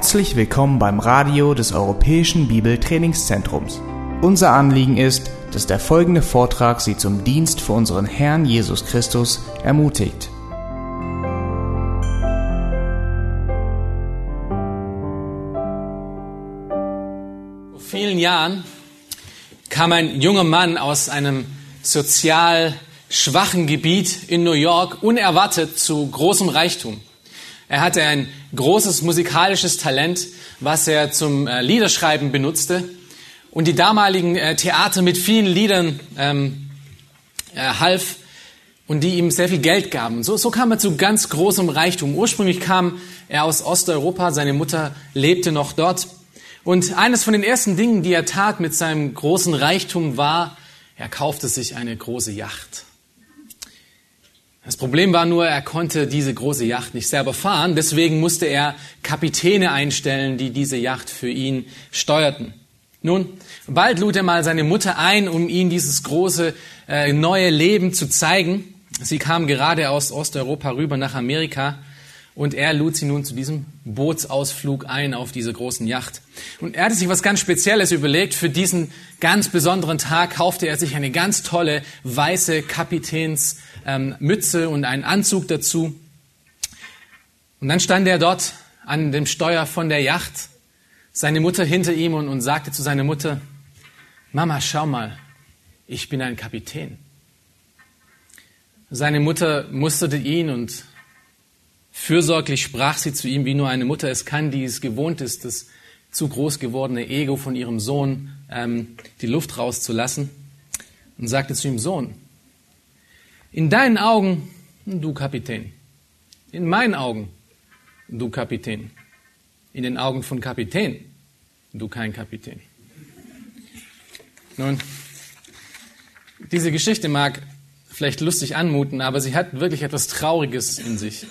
Herzlich willkommen beim Radio des Europäischen Bibeltrainingszentrums. Unser Anliegen ist, dass der folgende Vortrag Sie zum Dienst für unseren Herrn Jesus Christus ermutigt. Vor vielen Jahren kam ein junger Mann aus einem sozial schwachen Gebiet in New York unerwartet zu großem Reichtum. Er hatte ein großes musikalisches Talent, was er zum äh, Liederschreiben benutzte. Und die damaligen äh, Theater mit vielen Liedern ähm, äh, half und die ihm sehr viel Geld gaben. So, so kam er zu ganz großem Reichtum. Ursprünglich kam er aus Osteuropa, seine Mutter lebte noch dort. Und eines von den ersten Dingen, die er tat mit seinem großen Reichtum war, er kaufte sich eine große Yacht. Das Problem war nur, er konnte diese große Yacht nicht selber fahren, deswegen musste er Kapitäne einstellen, die diese Yacht für ihn steuerten. Nun, bald lud er mal seine Mutter ein, um ihm dieses große äh, neue Leben zu zeigen. Sie kam gerade aus Osteuropa rüber nach Amerika und er lud sie nun zu diesem Bootsausflug ein auf diese großen Yacht. Und er hatte sich was ganz Spezielles überlegt. Für diesen ganz besonderen Tag kaufte er sich eine ganz tolle weiße Kapitänsmütze ähm, und einen Anzug dazu. Und dann stand er dort an dem Steuer von der Yacht, seine Mutter hinter ihm und, und sagte zu seiner Mutter, Mama, schau mal, ich bin ein Kapitän. Seine Mutter musterte ihn und Fürsorglich sprach sie zu ihm, wie nur eine Mutter es kann, die es gewohnt ist, das zu groß gewordene Ego von ihrem Sohn ähm, die Luft rauszulassen, und sagte zu ihm, Sohn, in deinen Augen, du Kapitän, in meinen Augen, du Kapitän, in den Augen von Kapitän, du kein Kapitän. Nun, diese Geschichte mag vielleicht lustig anmuten, aber sie hat wirklich etwas Trauriges in sich.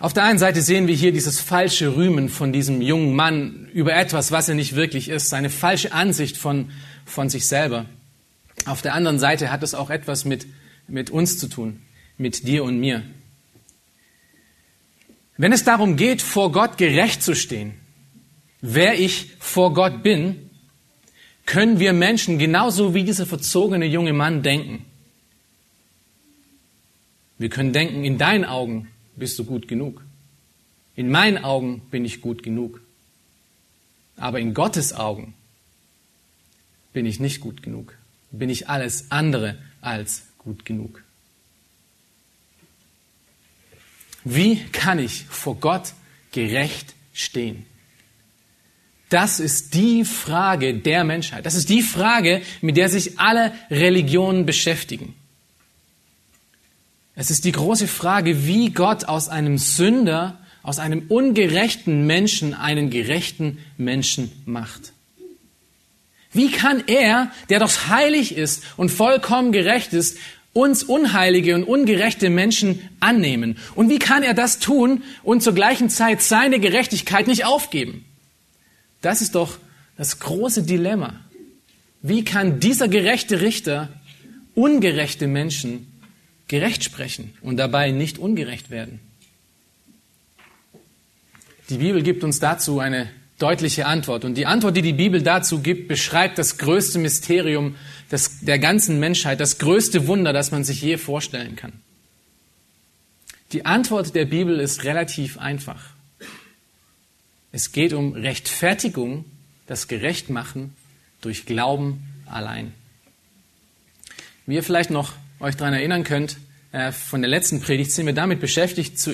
Auf der einen Seite sehen wir hier dieses falsche Rühmen von diesem jungen Mann über etwas, was er nicht wirklich ist, seine falsche Ansicht von, von sich selber. Auf der anderen Seite hat es auch etwas mit, mit uns zu tun, mit dir und mir. Wenn es darum geht, vor Gott gerecht zu stehen, wer ich vor Gott bin, können wir Menschen genauso wie dieser verzogene junge Mann denken. Wir können denken, in deinen Augen bist du gut genug. In meinen Augen bin ich gut genug. Aber in Gottes Augen bin ich nicht gut genug. Bin ich alles andere als gut genug. Wie kann ich vor Gott gerecht stehen? Das ist die Frage der Menschheit. Das ist die Frage, mit der sich alle Religionen beschäftigen. Es ist die große Frage, wie Gott aus einem Sünder, aus einem ungerechten Menschen einen gerechten Menschen macht. Wie kann er, der doch heilig ist und vollkommen gerecht ist, uns unheilige und ungerechte Menschen annehmen? Und wie kann er das tun und zur gleichen Zeit seine Gerechtigkeit nicht aufgeben? Das ist doch das große Dilemma. Wie kann dieser gerechte Richter ungerechte Menschen gerecht sprechen und dabei nicht ungerecht werden. Die Bibel gibt uns dazu eine deutliche Antwort. Und die Antwort, die die Bibel dazu gibt, beschreibt das größte Mysterium des, der ganzen Menschheit, das größte Wunder, das man sich je vorstellen kann. Die Antwort der Bibel ist relativ einfach. Es geht um Rechtfertigung, das Gerechtmachen durch Glauben allein. Wie ihr vielleicht noch euch daran erinnern könnt, äh, von der letzten Predigt sind wir damit beschäftigt zu,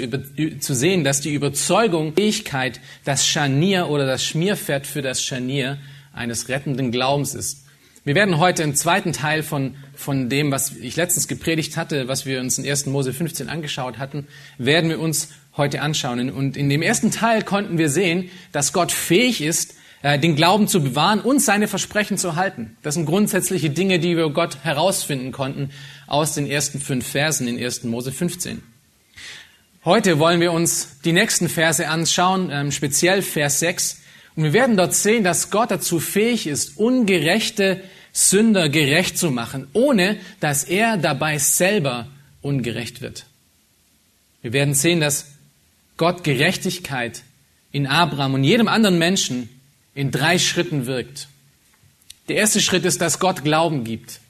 zu sehen, dass die Überzeugung, Fähigkeit, das Scharnier oder das Schmierpferd für das Scharnier eines rettenden Glaubens ist. Wir werden heute im zweiten Teil von, von dem, was ich letztens gepredigt hatte, was wir uns in 1. Mose 15 angeschaut hatten, werden wir uns heute anschauen. Und in dem ersten Teil konnten wir sehen, dass Gott fähig ist, äh, den Glauben zu bewahren und seine Versprechen zu halten. Das sind grundsätzliche Dinge, die wir Gott herausfinden konnten aus den ersten fünf Versen in 1. Mose 15. Heute wollen wir uns die nächsten Verse anschauen, ähm, speziell Vers 6. Und wir werden dort sehen, dass Gott dazu fähig ist, ungerechte Sünder gerecht zu machen, ohne dass er dabei selber ungerecht wird. Wir werden sehen, dass Gott Gerechtigkeit in Abraham und jedem anderen Menschen in drei Schritten wirkt. Der erste Schritt ist, dass Gott Glauben gibt.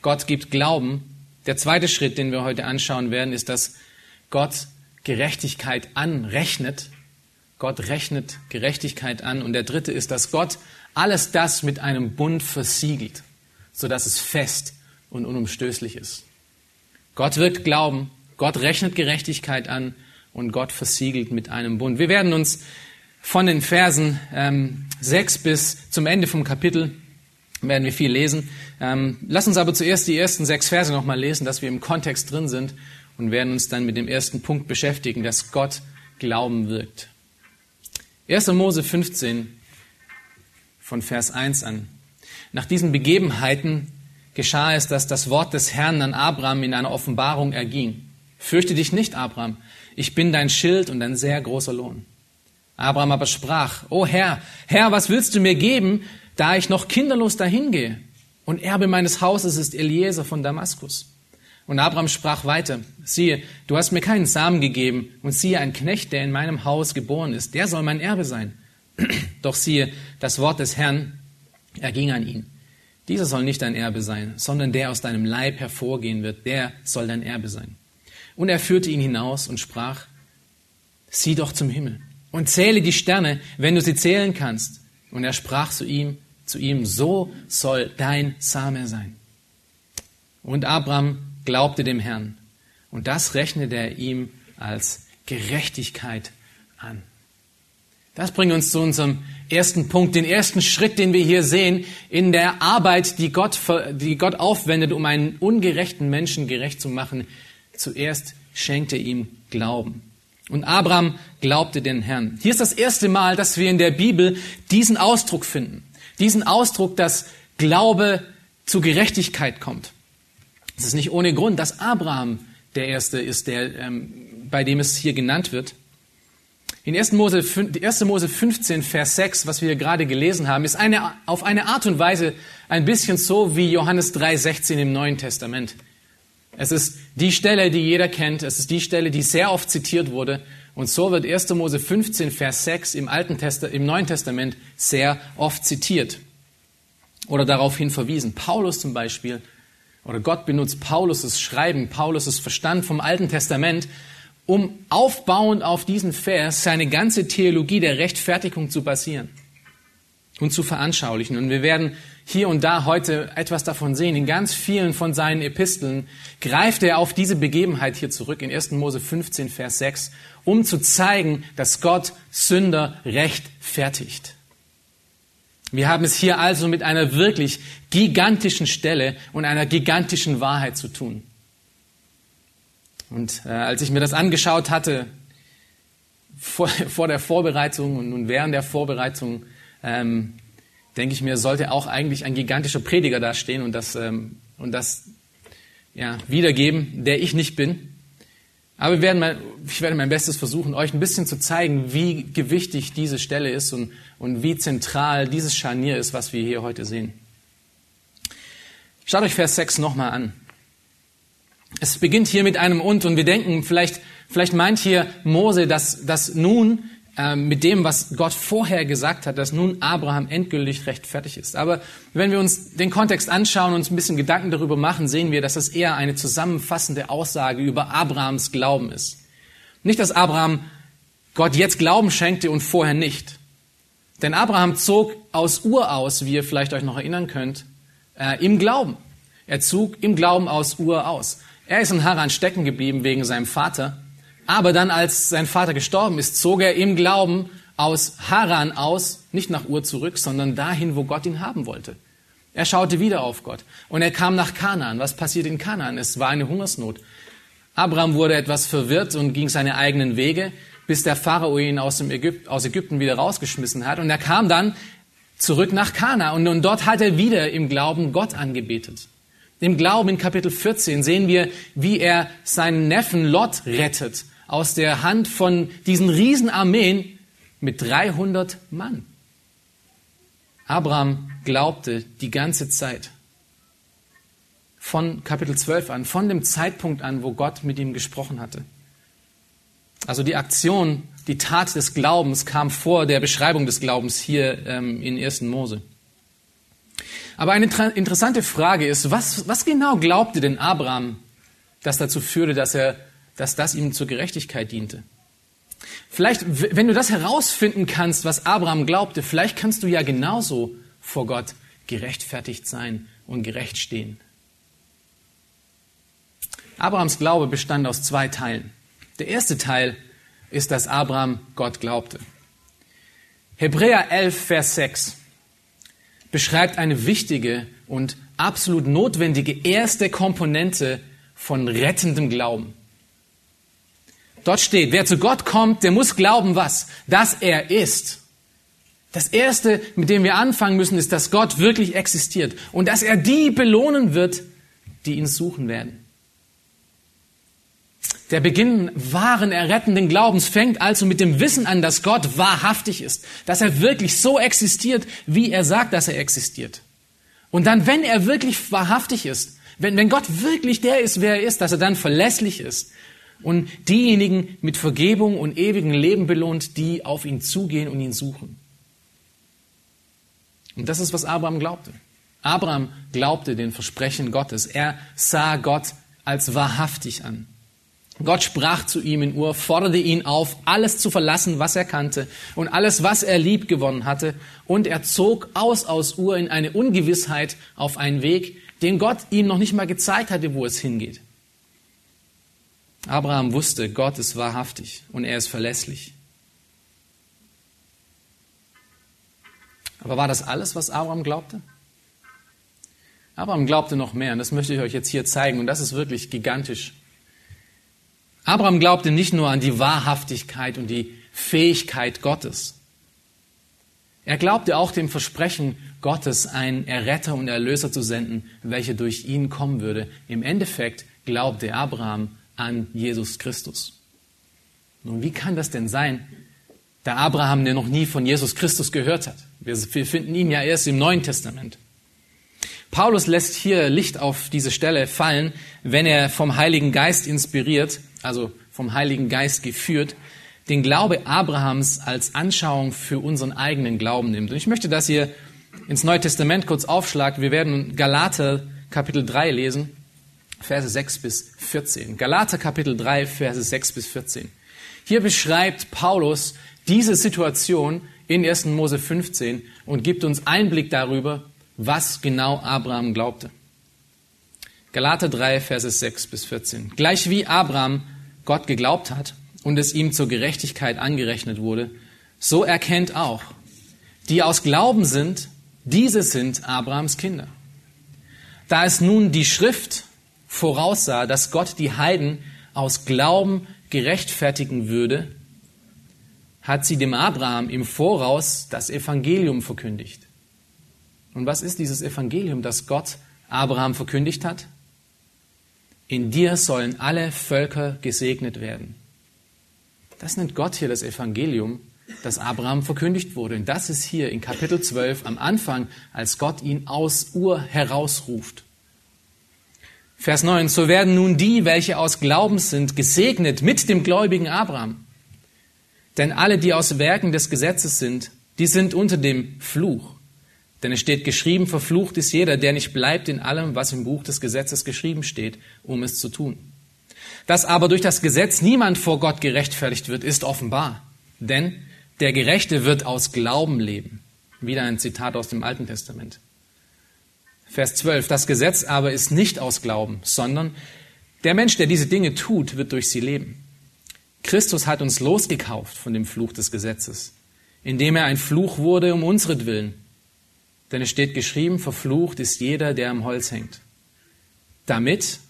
Gott gibt Glauben. Der zweite Schritt, den wir heute anschauen werden, ist, dass Gott Gerechtigkeit anrechnet. Gott rechnet Gerechtigkeit an. Und der dritte ist, dass Gott alles das mit einem Bund versiegelt, sodass es fest und unumstößlich ist. Gott wirkt Glauben, Gott rechnet Gerechtigkeit an und Gott versiegelt mit einem Bund. Wir werden uns von den Versen ähm, 6 bis zum Ende vom Kapitel werden wir viel lesen. Ähm, lass uns aber zuerst die ersten sechs Verse nochmal lesen, dass wir im Kontext drin sind und werden uns dann mit dem ersten Punkt beschäftigen, dass Gott Glauben wirkt. 1. Mose 15 von Vers 1 an. Nach diesen Begebenheiten geschah es, dass das Wort des Herrn an Abraham in einer Offenbarung erging. Fürchte dich nicht, Abraham, ich bin dein Schild und ein sehr großer Lohn. Abraham aber sprach, O Herr, Herr, was willst du mir geben, da ich noch kinderlos dahingehe? Und Erbe meines Hauses ist Eliezer von Damaskus. Und Abraham sprach weiter, siehe, du hast mir keinen Samen gegeben, und siehe, ein Knecht, der in meinem Haus geboren ist, der soll mein Erbe sein. Doch siehe, das Wort des Herrn erging an ihn. Dieser soll nicht dein Erbe sein, sondern der aus deinem Leib hervorgehen wird, der soll dein Erbe sein. Und er führte ihn hinaus und sprach, sieh doch zum Himmel und zähle die Sterne, wenn du sie zählen kannst. Und er sprach zu ihm, zu ihm, so soll dein Same sein. Und Abraham glaubte dem Herrn. Und das rechnete er ihm als Gerechtigkeit an. Das bringt uns zu unserem ersten Punkt, den ersten Schritt, den wir hier sehen in der Arbeit, die Gott, die Gott aufwendet, um einen ungerechten Menschen gerecht zu machen. Zuerst schenkt er ihm Glauben. Und Abraham glaubte den Herrn. Hier ist das erste Mal, dass wir in der Bibel diesen Ausdruck finden. Diesen Ausdruck, dass Glaube zu Gerechtigkeit kommt. Es ist nicht ohne Grund, dass Abraham der Erste ist, der, ähm, bei dem es hier genannt wird. In 1. Mose, 1. Mose 15, Vers 6, was wir gerade gelesen haben, ist eine, auf eine Art und Weise ein bisschen so wie Johannes 3, 16 im Neuen Testament. Es ist die Stelle, die jeder kennt. Es ist die Stelle, die sehr oft zitiert wurde. Und so wird 1. Mose 15, Vers 6 im, Alten Testa im Neuen Testament sehr oft zitiert oder darauf hin verwiesen. Paulus zum Beispiel, oder Gott benutzt Paulus' Schreiben, Paulus' Verstand vom Alten Testament, um aufbauend auf diesen Vers seine ganze Theologie der Rechtfertigung zu basieren und zu veranschaulichen. Und wir werden hier und da heute etwas davon sehen. In ganz vielen von seinen Episteln greift er auf diese Begebenheit hier zurück in 1. Mose 15, Vers 6, um zu zeigen, dass Gott Sünder rechtfertigt. Wir haben es hier also mit einer wirklich gigantischen Stelle und einer gigantischen Wahrheit zu tun. Und äh, als ich mir das angeschaut hatte, vor, vor der Vorbereitung und, und während der Vorbereitung, ähm, denke ich mir, sollte auch eigentlich ein gigantischer Prediger da stehen und das, ähm, und das ja, wiedergeben, der ich nicht bin. Aber wir werden mal, ich werde mein Bestes versuchen, euch ein bisschen zu zeigen, wie gewichtig diese Stelle ist und, und wie zentral dieses Scharnier ist, was wir hier heute sehen. Schaut euch Vers 6 nochmal an. Es beginnt hier mit einem Und und wir denken, vielleicht, vielleicht meint hier Mose, dass, dass nun mit dem, was Gott vorher gesagt hat, dass nun Abraham endgültig rechtfertig ist. Aber wenn wir uns den Kontext anschauen und uns ein bisschen Gedanken darüber machen, sehen wir, dass es eher eine zusammenfassende Aussage über Abrahams Glauben ist. Nicht, dass Abraham Gott jetzt Glauben schenkte und vorher nicht. Denn Abraham zog aus Ur aus, wie ihr vielleicht euch noch erinnern könnt, äh, im Glauben. Er zog im Glauben aus Ur aus. Er ist in Haran stecken geblieben wegen seinem Vater. Aber dann, als sein Vater gestorben ist, zog er im Glauben aus Haran aus, nicht nach Ur zurück, sondern dahin, wo Gott ihn haben wollte. Er schaute wieder auf Gott und er kam nach Kanaan. Was passiert in Kanaan? Es war eine Hungersnot. Abraham wurde etwas verwirrt und ging seine eigenen Wege, bis der Pharao ihn aus, Ägypten, aus Ägypten wieder rausgeschmissen hat. Und er kam dann zurück nach Kana und, und dort hat er wieder im Glauben Gott angebetet. Im Glauben in Kapitel 14 sehen wir, wie er seinen Neffen Lot rettet aus der Hand von diesen Riesenarmeen mit 300 Mann. Abraham glaubte die ganze Zeit. Von Kapitel 12 an, von dem Zeitpunkt an, wo Gott mit ihm gesprochen hatte. Also die Aktion, die Tat des Glaubens kam vor der Beschreibung des Glaubens hier ähm, in 1. Mose. Aber eine interessante Frage ist, was, was genau glaubte denn Abraham, das dazu führte, dass, er, dass das ihm zur Gerechtigkeit diente? Vielleicht, wenn du das herausfinden kannst, was Abraham glaubte, vielleicht kannst du ja genauso vor Gott gerechtfertigt sein und gerecht stehen. Abrahams Glaube bestand aus zwei Teilen. Der erste Teil ist, dass Abraham Gott glaubte. Hebräer 11, Vers 6 beschreibt eine wichtige und absolut notwendige erste Komponente von rettendem Glauben. Dort steht, wer zu Gott kommt, der muss glauben was? Dass er ist. Das Erste, mit dem wir anfangen müssen, ist, dass Gott wirklich existiert und dass er die belohnen wird, die ihn suchen werden. Der Beginn wahren, errettenden Glaubens fängt also mit dem Wissen an, dass Gott wahrhaftig ist, dass er wirklich so existiert, wie er sagt, dass er existiert. Und dann, wenn er wirklich wahrhaftig ist, wenn, wenn Gott wirklich der ist, wer er ist, dass er dann verlässlich ist und diejenigen mit Vergebung und ewigem Leben belohnt, die auf ihn zugehen und ihn suchen. Und das ist, was Abraham glaubte. Abraham glaubte den Versprechen Gottes. Er sah Gott als wahrhaftig an. Gott sprach zu ihm in Ur, forderte ihn auf, alles zu verlassen, was er kannte und alles, was er lieb gewonnen hatte. Und er zog aus aus Ur in eine Ungewissheit auf einen Weg, den Gott ihm noch nicht mal gezeigt hatte, wo es hingeht. Abraham wusste, Gott ist wahrhaftig und er ist verlässlich. Aber war das alles, was Abraham glaubte? Abraham glaubte noch mehr und das möchte ich euch jetzt hier zeigen und das ist wirklich gigantisch. Abraham glaubte nicht nur an die Wahrhaftigkeit und die Fähigkeit Gottes. Er glaubte auch dem Versprechen Gottes, einen Erretter und Erlöser zu senden, welcher durch ihn kommen würde. Im Endeffekt glaubte Abraham an Jesus Christus. Nun, wie kann das denn sein, da Abraham, der noch nie von Jesus Christus gehört hat? Wir finden ihn ja erst im Neuen Testament. Paulus lässt hier Licht auf diese Stelle fallen, wenn er vom Heiligen Geist inspiriert also vom Heiligen Geist geführt, den Glaube Abrahams als Anschauung für unseren eigenen Glauben nimmt. Und ich möchte, dass ihr ins Neue Testament kurz aufschlagt. Wir werden Galater Kapitel 3 lesen, Verse 6 bis 14. Galater Kapitel 3, Verse 6 bis 14. Hier beschreibt Paulus diese Situation in 1. Mose 15 und gibt uns Einblick darüber, was genau Abraham glaubte. Galater 3, Verse 6 bis 14. Gleich wie Abraham Gott geglaubt hat und es ihm zur Gerechtigkeit angerechnet wurde, so erkennt auch, die aus Glauben sind, diese sind Abrahams Kinder. Da es nun die Schrift voraussah, dass Gott die Heiden aus Glauben gerechtfertigen würde, hat sie dem Abraham im Voraus das Evangelium verkündigt. Und was ist dieses Evangelium, das Gott Abraham verkündigt hat? In dir sollen alle Völker gesegnet werden. Das nennt Gott hier das Evangelium, das Abraham verkündigt wurde. Und das ist hier in Kapitel 12 am Anfang, als Gott ihn aus Ur herausruft. Vers 9, so werden nun die, welche aus Glauben sind, gesegnet mit dem gläubigen Abraham. Denn alle, die aus Werken des Gesetzes sind, die sind unter dem Fluch. Denn es steht geschrieben, verflucht ist jeder, der nicht bleibt in allem, was im Buch des Gesetzes geschrieben steht, um es zu tun. Dass aber durch das Gesetz niemand vor Gott gerechtfertigt wird, ist offenbar. Denn der Gerechte wird aus Glauben leben. Wieder ein Zitat aus dem Alten Testament. Vers 12. Das Gesetz aber ist nicht aus Glauben, sondern der Mensch, der diese Dinge tut, wird durch sie leben. Christus hat uns losgekauft von dem Fluch des Gesetzes, indem er ein Fluch wurde um unsretwillen denn es steht geschrieben, verflucht ist jeder, der am Holz hängt. Damit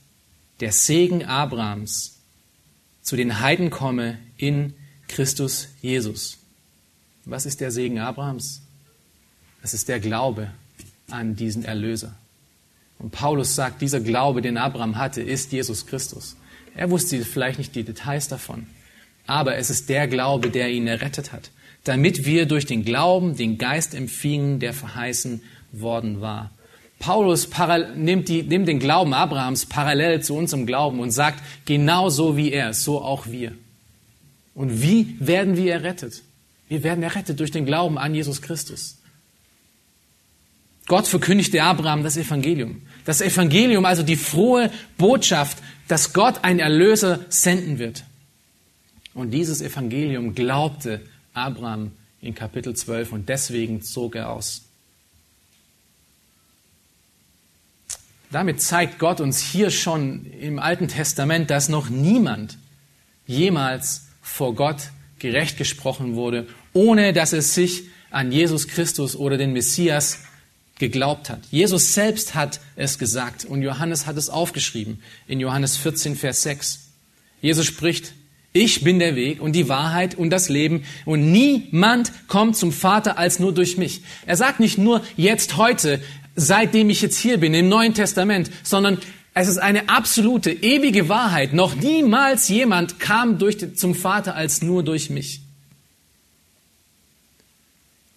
der Segen Abrahams zu den Heiden komme in Christus Jesus. Was ist der Segen Abrahams? Das ist der Glaube an diesen Erlöser. Und Paulus sagt, dieser Glaube, den Abraham hatte, ist Jesus Christus. Er wusste vielleicht nicht die Details davon, aber es ist der Glaube, der ihn errettet hat damit wir durch den Glauben den Geist empfingen, der verheißen worden war. Paulus nimmt, die, nimmt den Glauben Abrahams parallel zu unserem Glauben und sagt, genauso wie er, so auch wir. Und wie werden wir errettet? Wir werden errettet durch den Glauben an Jesus Christus. Gott verkündigte Abraham das Evangelium. Das Evangelium, also die frohe Botschaft, dass Gott einen Erlöser senden wird. Und dieses Evangelium glaubte Abraham in Kapitel 12 und deswegen zog er aus. Damit zeigt Gott uns hier schon im Alten Testament, dass noch niemand jemals vor Gott gerecht gesprochen wurde, ohne dass es sich an Jesus Christus oder den Messias geglaubt hat. Jesus selbst hat es gesagt und Johannes hat es aufgeschrieben in Johannes 14, Vers 6. Jesus spricht, ich bin der Weg und die Wahrheit und das Leben und niemand kommt zum Vater als nur durch mich. Er sagt nicht nur jetzt heute, seitdem ich jetzt hier bin im Neuen Testament, sondern es ist eine absolute, ewige Wahrheit. Noch niemals jemand kam durch, zum Vater als nur durch mich.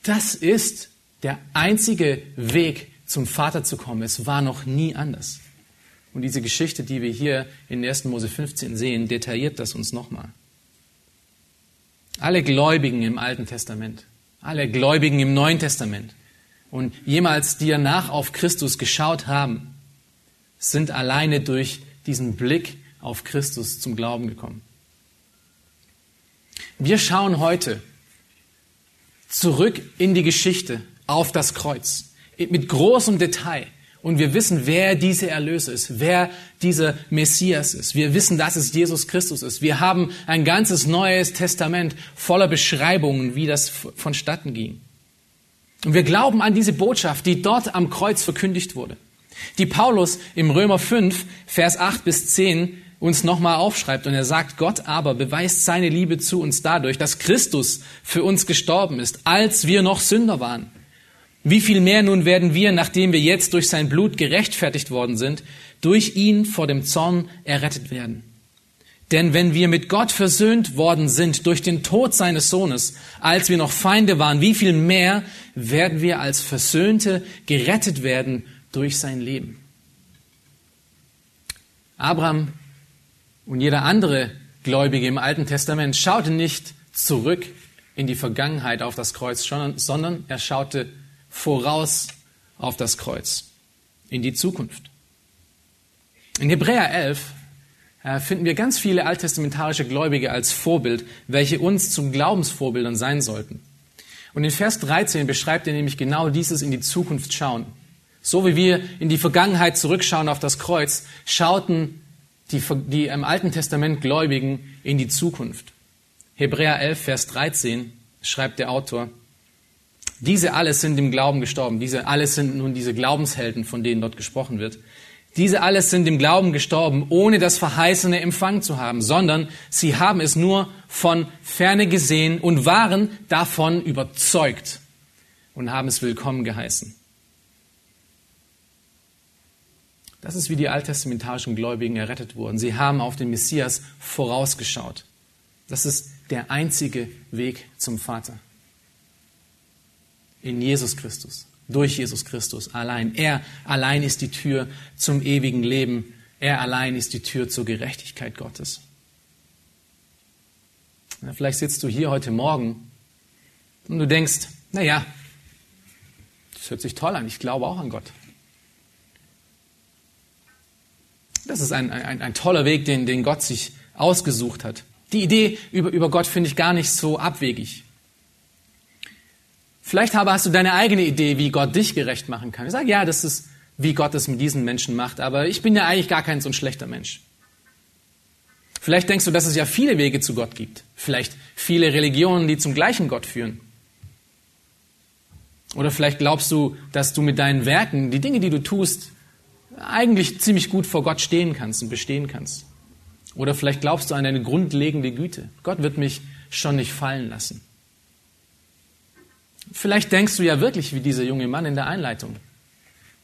Das ist der einzige Weg zum Vater zu kommen. Es war noch nie anders. Und diese Geschichte, die wir hier in 1. Mose 15 sehen, detailliert das uns nochmal. Alle Gläubigen im Alten Testament, alle Gläubigen im Neuen Testament und jemals, die danach auf Christus geschaut haben, sind alleine durch diesen Blick auf Christus zum Glauben gekommen. Wir schauen heute zurück in die Geschichte auf das Kreuz mit großem Detail. Und wir wissen, wer diese Erlöser ist, wer dieser Messias ist. Wir wissen, dass es Jesus Christus ist. Wir haben ein ganzes neues Testament voller Beschreibungen, wie das vonstatten ging. Und wir glauben an diese Botschaft, die dort am Kreuz verkündigt wurde. Die Paulus im Römer 5, Vers 8 bis 10 uns nochmal aufschreibt und er sagt, Gott aber beweist seine Liebe zu uns dadurch, dass Christus für uns gestorben ist, als wir noch Sünder waren. Wie viel mehr nun werden wir, nachdem wir jetzt durch sein Blut gerechtfertigt worden sind, durch ihn vor dem Zorn errettet werden. Denn wenn wir mit Gott versöhnt worden sind durch den Tod seines Sohnes, als wir noch Feinde waren, wie viel mehr werden wir als Versöhnte gerettet werden durch sein Leben. Abraham und jeder andere Gläubige im Alten Testament schaute nicht zurück in die Vergangenheit auf das Kreuz, sondern er schaute voraus auf das Kreuz, in die Zukunft. In Hebräer 11 äh, finden wir ganz viele alttestamentarische Gläubige als Vorbild, welche uns zum Glaubensvorbildern sein sollten. Und in Vers 13 beschreibt er nämlich genau dieses in die Zukunft schauen. So wie wir in die Vergangenheit zurückschauen auf das Kreuz, schauten die, die im Alten Testament Gläubigen in die Zukunft. Hebräer 11, Vers 13 schreibt der Autor, diese alles sind im Glauben gestorben. Diese alles sind nun diese Glaubenshelden, von denen dort gesprochen wird. Diese alles sind im Glauben gestorben, ohne das Verheißene empfangen zu haben, sondern sie haben es nur von ferne gesehen und waren davon überzeugt und haben es willkommen geheißen. Das ist, wie die alttestamentarischen Gläubigen errettet wurden. Sie haben auf den Messias vorausgeschaut. Das ist der einzige Weg zum Vater in Jesus Christus, durch Jesus Christus allein. Er allein ist die Tür zum ewigen Leben. Er allein ist die Tür zur Gerechtigkeit Gottes. Vielleicht sitzt du hier heute Morgen und du denkst, naja, das hört sich toll an, ich glaube auch an Gott. Das ist ein, ein, ein toller Weg, den, den Gott sich ausgesucht hat. Die Idee über, über Gott finde ich gar nicht so abwegig. Vielleicht aber hast du deine eigene Idee, wie Gott dich gerecht machen kann. Ich sage, ja, das ist, wie Gott es mit diesen Menschen macht, aber ich bin ja eigentlich gar kein so ein schlechter Mensch. Vielleicht denkst du, dass es ja viele Wege zu Gott gibt. Vielleicht viele Religionen, die zum gleichen Gott führen. Oder vielleicht glaubst du, dass du mit deinen Werken, die Dinge, die du tust, eigentlich ziemlich gut vor Gott stehen kannst und bestehen kannst. Oder vielleicht glaubst du an deine grundlegende Güte. Gott wird mich schon nicht fallen lassen. Vielleicht denkst du ja wirklich wie dieser junge Mann in der Einleitung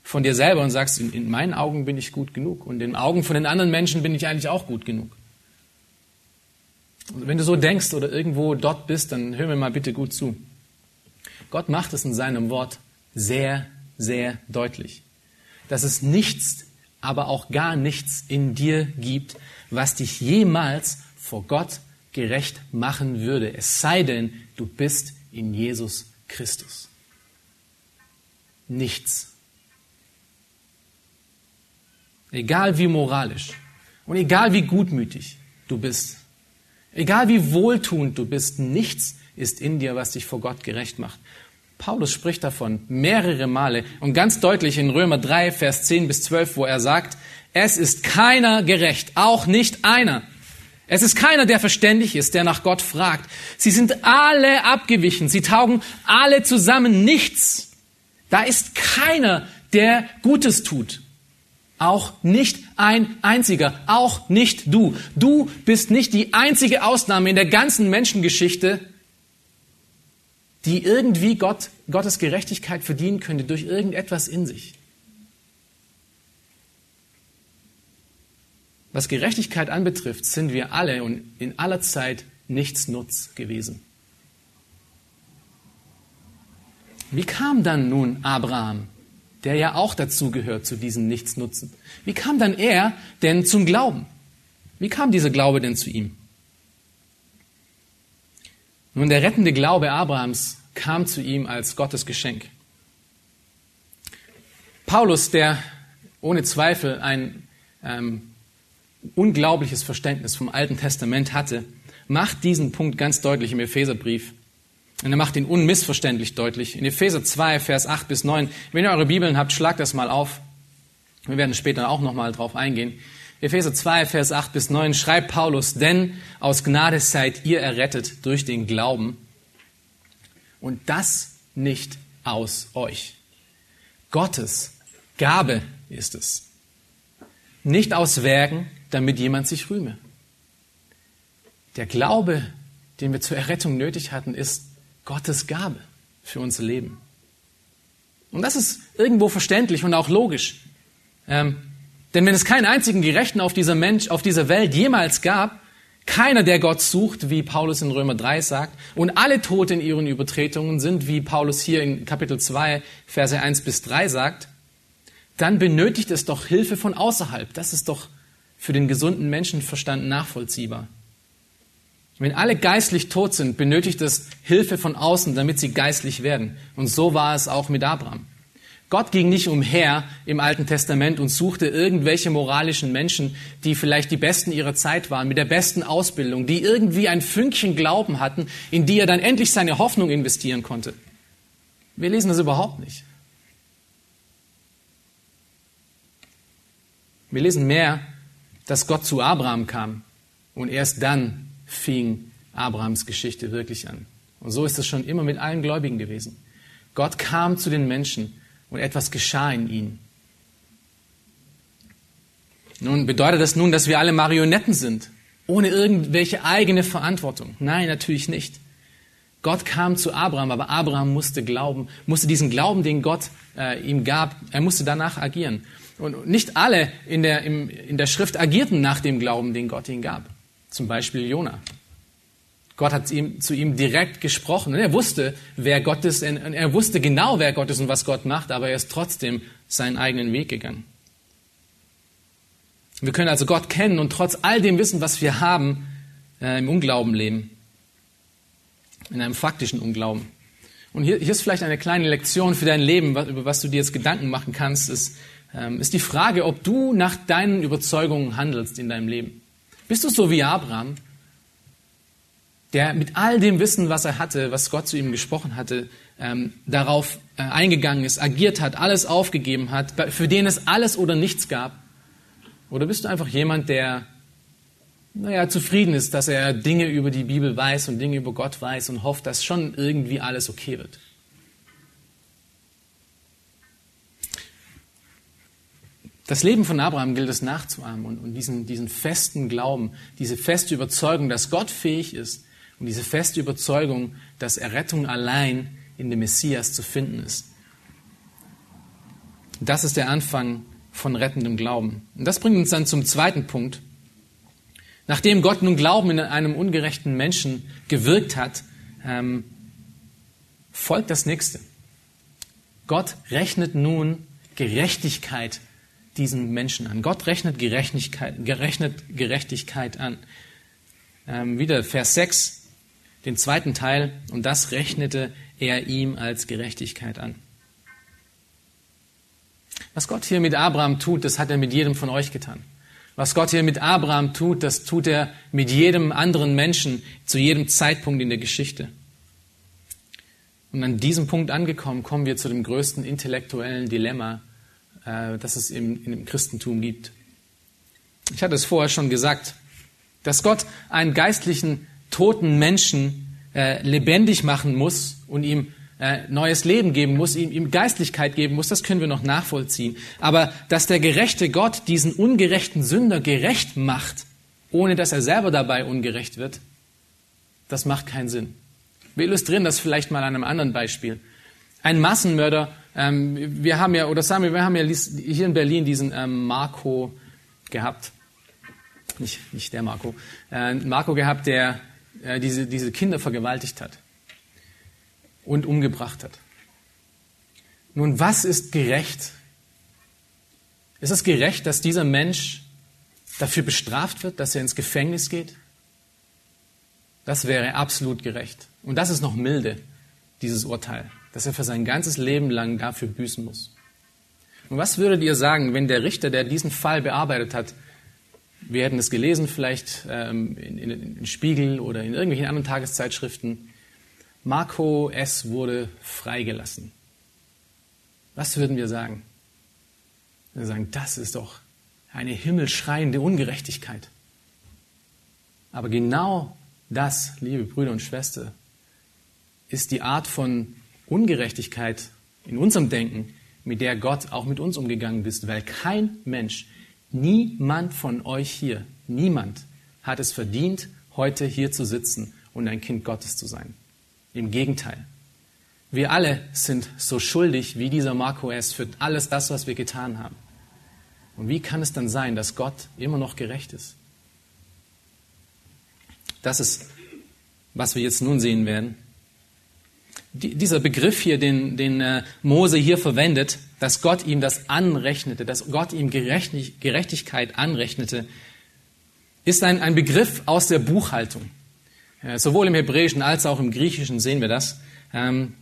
von dir selber und sagst, in, in meinen Augen bin ich gut genug und in den Augen von den anderen Menschen bin ich eigentlich auch gut genug. Also wenn du so denkst oder irgendwo dort bist, dann hör mir mal bitte gut zu. Gott macht es in seinem Wort sehr, sehr deutlich, dass es nichts, aber auch gar nichts in dir gibt, was dich jemals vor Gott gerecht machen würde, es sei denn, du bist in Jesus Christus. Nichts. Egal wie moralisch und egal wie gutmütig du bist, egal wie wohltuend du bist, nichts ist in dir, was dich vor Gott gerecht macht. Paulus spricht davon mehrere Male und ganz deutlich in Römer 3, Vers 10 bis 12, wo er sagt, es ist keiner gerecht, auch nicht einer. Es ist keiner, der verständig ist, der nach Gott fragt. Sie sind alle abgewichen, sie taugen alle zusammen nichts. Da ist keiner, der Gutes tut. Auch nicht ein einziger, auch nicht du. Du bist nicht die einzige Ausnahme in der ganzen Menschengeschichte, die irgendwie Gott, Gottes Gerechtigkeit verdienen könnte durch irgendetwas in sich. Was Gerechtigkeit anbetrifft, sind wir alle und in aller Zeit nichts Nutz gewesen. Wie kam dann nun Abraham, der ja auch dazu gehört zu diesen Nichtsnutzen? Wie kam dann er denn zum Glauben? Wie kam dieser Glaube denn zu ihm? Nun, der rettende Glaube Abrahams kam zu ihm als Gottes Geschenk. Paulus, der ohne Zweifel ein ähm, unglaubliches Verständnis vom Alten Testament hatte, macht diesen Punkt ganz deutlich im Epheserbrief. Und er macht ihn unmissverständlich deutlich. In Epheser 2, Vers 8 bis 9. Wenn ihr eure Bibeln habt, schlagt das mal auf. Wir werden später auch nochmal drauf eingehen. Epheser 2, Vers 8 bis 9 schreibt Paulus, denn aus Gnade seid ihr errettet durch den Glauben und das nicht aus euch. Gottes Gabe ist es. Nicht aus Werken, damit jemand sich rühme. Der Glaube, den wir zur Errettung nötig hatten, ist Gottes Gabe für unser Leben. Und das ist irgendwo verständlich und auch logisch. Ähm, denn wenn es keinen einzigen Gerechten auf dieser Mensch, auf dieser Welt jemals gab, keiner, der Gott sucht, wie Paulus in Römer 3 sagt, und alle tot in ihren Übertretungen sind, wie Paulus hier in Kapitel 2, Verse 1 bis 3 sagt, dann benötigt es doch Hilfe von außerhalb. Das ist doch für den gesunden Menschenverstand nachvollziehbar. Wenn alle geistlich tot sind, benötigt es Hilfe von außen, damit sie geistlich werden. Und so war es auch mit Abraham. Gott ging nicht umher im Alten Testament und suchte irgendwelche moralischen Menschen, die vielleicht die Besten ihrer Zeit waren, mit der besten Ausbildung, die irgendwie ein Fünkchen Glauben hatten, in die er dann endlich seine Hoffnung investieren konnte. Wir lesen das überhaupt nicht. Wir lesen mehr, dass Gott zu Abraham kam und erst dann fing Abrahams Geschichte wirklich an. Und so ist es schon immer mit allen Gläubigen gewesen. Gott kam zu den Menschen und etwas geschah in ihnen. Nun, bedeutet das nun, dass wir alle Marionetten sind, ohne irgendwelche eigene Verantwortung? Nein, natürlich nicht. Gott kam zu Abraham, aber Abraham musste glauben, musste diesen Glauben, den Gott äh, ihm gab, er musste danach agieren. Und nicht alle in der, im, in der Schrift agierten nach dem Glauben, den Gott ihnen gab. Zum Beispiel Jona. Gott hat ihm, zu ihm direkt gesprochen. Und er wusste, wer Gott ist. Und er wusste genau, wer Gott ist und was Gott macht, aber er ist trotzdem seinen eigenen Weg gegangen. Wir können also Gott kennen und trotz all dem Wissen, was wir haben, äh, im Unglauben leben. In einem faktischen Unglauben. Und hier, hier ist vielleicht eine kleine Lektion für dein Leben, was, über was du dir jetzt Gedanken machen kannst, ist, ist die Frage, ob du nach deinen Überzeugungen handelst in deinem Leben. Bist du so wie Abraham, der mit all dem Wissen, was er hatte, was Gott zu ihm gesprochen hatte, ähm, darauf äh, eingegangen ist, agiert hat, alles aufgegeben hat, für den es alles oder nichts gab? Oder bist du einfach jemand, der naja, zufrieden ist, dass er Dinge über die Bibel weiß und Dinge über Gott weiß und hofft, dass schon irgendwie alles okay wird? Das Leben von Abraham gilt es nachzuahmen und, diesen, diesen festen Glauben, diese feste Überzeugung, dass Gott fähig ist und diese feste Überzeugung, dass Errettung allein in dem Messias zu finden ist. Das ist der Anfang von rettendem Glauben. Und das bringt uns dann zum zweiten Punkt. Nachdem Gott nun Glauben in einem ungerechten Menschen gewirkt hat, ähm, folgt das nächste. Gott rechnet nun Gerechtigkeit diesen Menschen an. Gott rechnet Gerechtigkeit, gerechnet Gerechtigkeit an. ähm, wieder Vers 6, den zweiten Teil, und das rechnete er ihm als Gerechtigkeit an. Was Gott hier mit Abraham tut, das hat er mit jedem von euch getan. Was Gott hier mit Abraham tut, das tut er mit jedem anderen Menschen zu jedem Zeitpunkt in der Geschichte. Und an diesem Punkt angekommen, kommen wir zu dem größten intellektuellen Dilemma, äh, das es im, im Christentum gibt. Ich hatte es vorher schon gesagt, dass Gott einen geistlichen, toten Menschen äh, lebendig machen muss und ihm äh, neues Leben geben muss, ihm, ihm Geistlichkeit geben muss, das können wir noch nachvollziehen. Aber dass der gerechte Gott diesen ungerechten Sünder gerecht macht, ohne dass er selber dabei ungerecht wird, das macht keinen Sinn. Wir illustrieren das vielleicht mal an einem anderen Beispiel. Ein Massenmörder, ähm, wir haben ja, oder Samuel, wir haben ja hier in Berlin diesen ähm, Marco gehabt. Nicht, nicht der Marco. Äh, Marco gehabt, der äh, diese, diese Kinder vergewaltigt hat und umgebracht hat. Nun, was ist gerecht? Ist es gerecht, dass dieser Mensch dafür bestraft wird, dass er ins Gefängnis geht? Das wäre absolut gerecht. Und das ist noch milde, dieses Urteil, dass er für sein ganzes Leben lang dafür büßen muss. Und was würdet ihr sagen, wenn der Richter, der diesen Fall bearbeitet hat, wir hätten es gelesen vielleicht ähm, in, in, in Spiegel oder in irgendwelchen anderen Tageszeitschriften, Marco S. wurde freigelassen. Was würden wir sagen? Wir sagen, das ist doch eine himmelschreiende Ungerechtigkeit. Aber genau das, liebe Brüder und Schwestern, ist die Art von Ungerechtigkeit in unserem Denken, mit der Gott auch mit uns umgegangen ist, weil kein Mensch, niemand von euch hier, niemand hat es verdient, heute hier zu sitzen und ein Kind Gottes zu sein. Im Gegenteil. Wir alle sind so schuldig wie dieser Marco S. für alles das, was wir getan haben. Und wie kann es dann sein, dass Gott immer noch gerecht ist? Das ist, was wir jetzt nun sehen werden. Die, dieser Begriff hier, den, den äh, Mose hier verwendet, dass Gott ihm das anrechnete, dass Gott ihm Gerechtigkeit anrechnete, ist ein, ein Begriff aus der Buchhaltung. Sowohl im Hebräischen als auch im Griechischen sehen wir das. Ähm,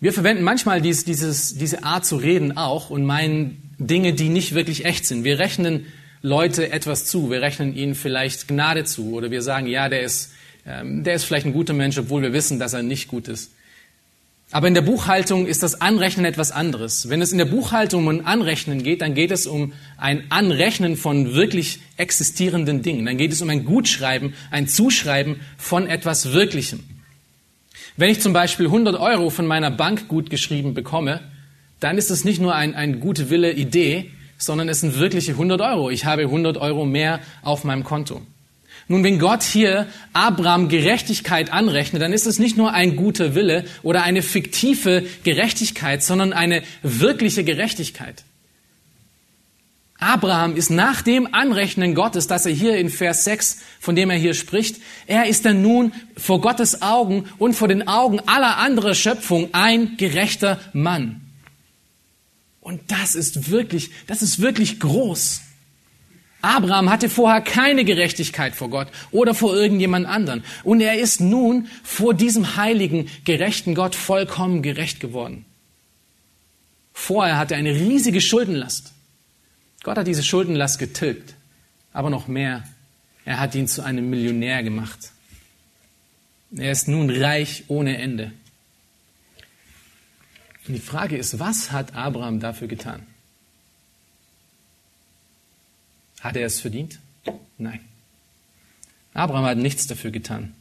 wir verwenden manchmal dies, dieses, diese Art zu reden auch und meinen Dinge, die nicht wirklich echt sind. Wir rechnen Leute etwas zu. Wir rechnen ihnen vielleicht Gnade zu oder wir sagen, ja, der ist, ähm, der ist vielleicht ein guter Mensch, obwohl wir wissen, dass er nicht gut ist. Aber in der Buchhaltung ist das Anrechnen etwas anderes. Wenn es in der Buchhaltung um Anrechnen geht, dann geht es um ein Anrechnen von wirklich existierenden Dingen. Dann geht es um ein Gutschreiben, ein Zuschreiben von etwas Wirklichem. Wenn ich zum Beispiel 100 Euro von meiner Bank gut geschrieben bekomme, dann ist es nicht nur ein, ein gute Wille Idee, sondern es sind wirkliche 100 Euro. Ich habe 100 Euro mehr auf meinem Konto. Nun, wenn Gott hier Abraham Gerechtigkeit anrechnet, dann ist es nicht nur ein guter Wille oder eine fiktive Gerechtigkeit, sondern eine wirkliche Gerechtigkeit. Abraham ist nach dem Anrechnen Gottes, das er hier in Vers 6, von dem er hier spricht, er ist dann nun vor Gottes Augen und vor den Augen aller anderen Schöpfung ein gerechter Mann. Und das ist wirklich, das ist wirklich groß. Abraham hatte vorher keine Gerechtigkeit vor Gott oder vor irgendjemand anderen. Und er ist nun vor diesem heiligen, gerechten Gott vollkommen gerecht geworden. Vorher hatte er eine riesige Schuldenlast. Gott hat diese Schuldenlast getilgt. Aber noch mehr, er hat ihn zu einem Millionär gemacht. Er ist nun reich ohne Ende. Und die Frage ist, was hat Abraham dafür getan? Hat er es verdient? Nein. Abraham hat nichts dafür getan.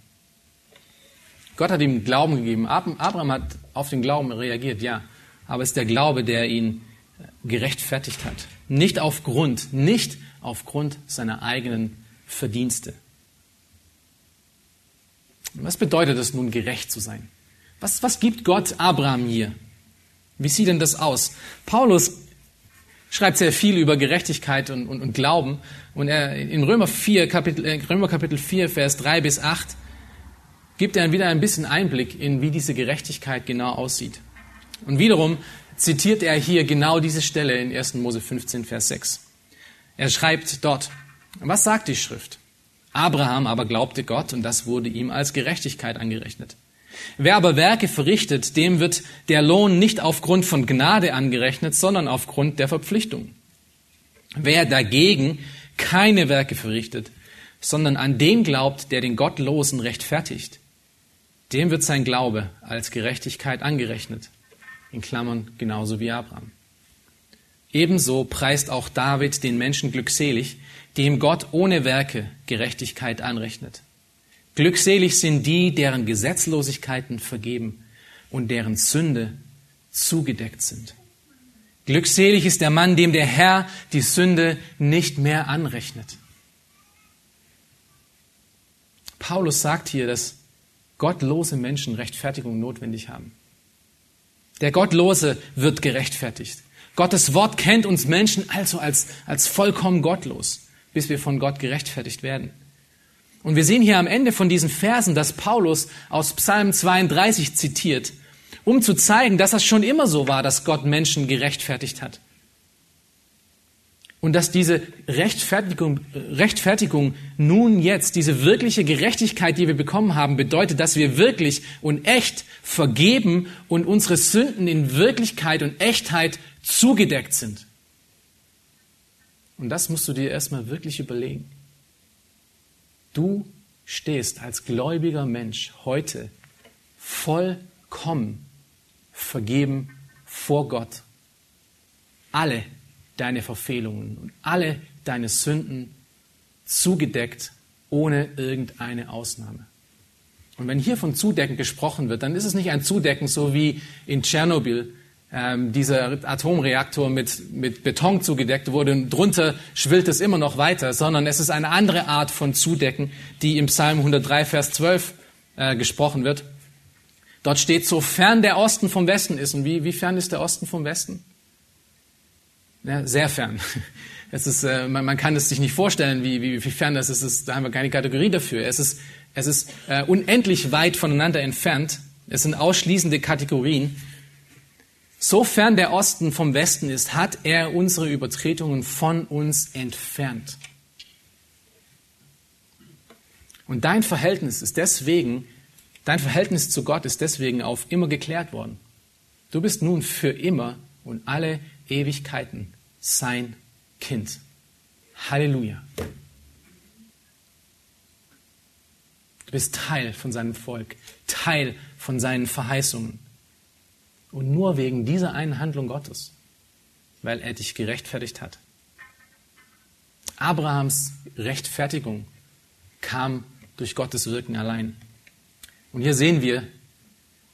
Gott hat ihm Glauben gegeben. Abraham hat auf den Glauben reagiert, ja. Aber es ist der Glaube, der ihn gerechtfertigt hat. Nicht aufgrund, nicht aufgrund seiner eigenen Verdienste. Was bedeutet es nun, gerecht zu sein? Was, was gibt Gott Abraham hier? Wie sieht denn das aus? Paulus schreibt sehr viel über Gerechtigkeit und, und, und Glauben. Und er, in Römer, 4, Kapitel, äh, Römer Kapitel 4, Vers 3 bis 8, gibt er wieder ein bisschen Einblick in, wie diese Gerechtigkeit genau aussieht. Und wiederum zitiert er hier genau diese Stelle in 1. Mose 15, Vers 6. Er schreibt dort, was sagt die Schrift? Abraham aber glaubte Gott und das wurde ihm als Gerechtigkeit angerechnet. Wer aber Werke verrichtet, dem wird der Lohn nicht aufgrund von Gnade angerechnet, sondern aufgrund der Verpflichtung. Wer dagegen keine Werke verrichtet, sondern an den glaubt, der den Gottlosen rechtfertigt, dem wird sein Glaube als Gerechtigkeit angerechnet. In Klammern genauso wie Abraham. Ebenso preist auch David den Menschen glückselig, dem Gott ohne Werke Gerechtigkeit anrechnet. Glückselig sind die, deren Gesetzlosigkeiten vergeben und deren Sünde zugedeckt sind. Glückselig ist der Mann, dem der Herr die Sünde nicht mehr anrechnet. Paulus sagt hier, dass gottlose Menschen Rechtfertigung notwendig haben. Der Gottlose wird gerechtfertigt. Gottes Wort kennt uns Menschen also als, als vollkommen gottlos, bis wir von Gott gerechtfertigt werden. Und wir sehen hier am Ende von diesen Versen, dass Paulus aus Psalm 32 zitiert, um zu zeigen, dass das schon immer so war, dass Gott Menschen gerechtfertigt hat. Und dass diese Rechtfertigung, Rechtfertigung nun jetzt, diese wirkliche Gerechtigkeit, die wir bekommen haben, bedeutet, dass wir wirklich und echt vergeben und unsere Sünden in Wirklichkeit und Echtheit zugedeckt sind. Und das musst du dir erstmal wirklich überlegen. Du stehst als gläubiger Mensch heute vollkommen vergeben vor Gott. Alle deine Verfehlungen und alle deine Sünden zugedeckt, ohne irgendeine Ausnahme. Und wenn hier von Zudecken gesprochen wird, dann ist es nicht ein Zudecken so wie in Tschernobyl, ähm, dieser Atomreaktor mit, mit Beton zugedeckt wurde und drunter schwillt es immer noch weiter, sondern es ist eine andere Art von Zudecken, die im Psalm 103, Vers 12 äh, gesprochen wird. Dort steht, so fern der Osten vom Westen ist. Und wie, wie fern ist der Osten vom Westen? Ja, sehr fern. Es ist, äh, man, man kann es sich nicht vorstellen, wie, wie, wie fern das ist. ist. Da haben wir keine Kategorie dafür. Es ist, es ist äh, unendlich weit voneinander entfernt. Es sind ausschließende Kategorien. Sofern der Osten vom Westen ist, hat er unsere Übertretungen von uns entfernt. Und dein Verhältnis ist deswegen, dein Verhältnis zu Gott ist deswegen auf immer geklärt worden. Du bist nun für immer und alle Ewigkeiten sein Kind. Halleluja. Du bist Teil von seinem Volk, Teil von seinen Verheißungen. Und nur wegen dieser einen Handlung Gottes, weil er dich gerechtfertigt hat. Abrahams Rechtfertigung kam durch Gottes Wirken allein. Und hier sehen wir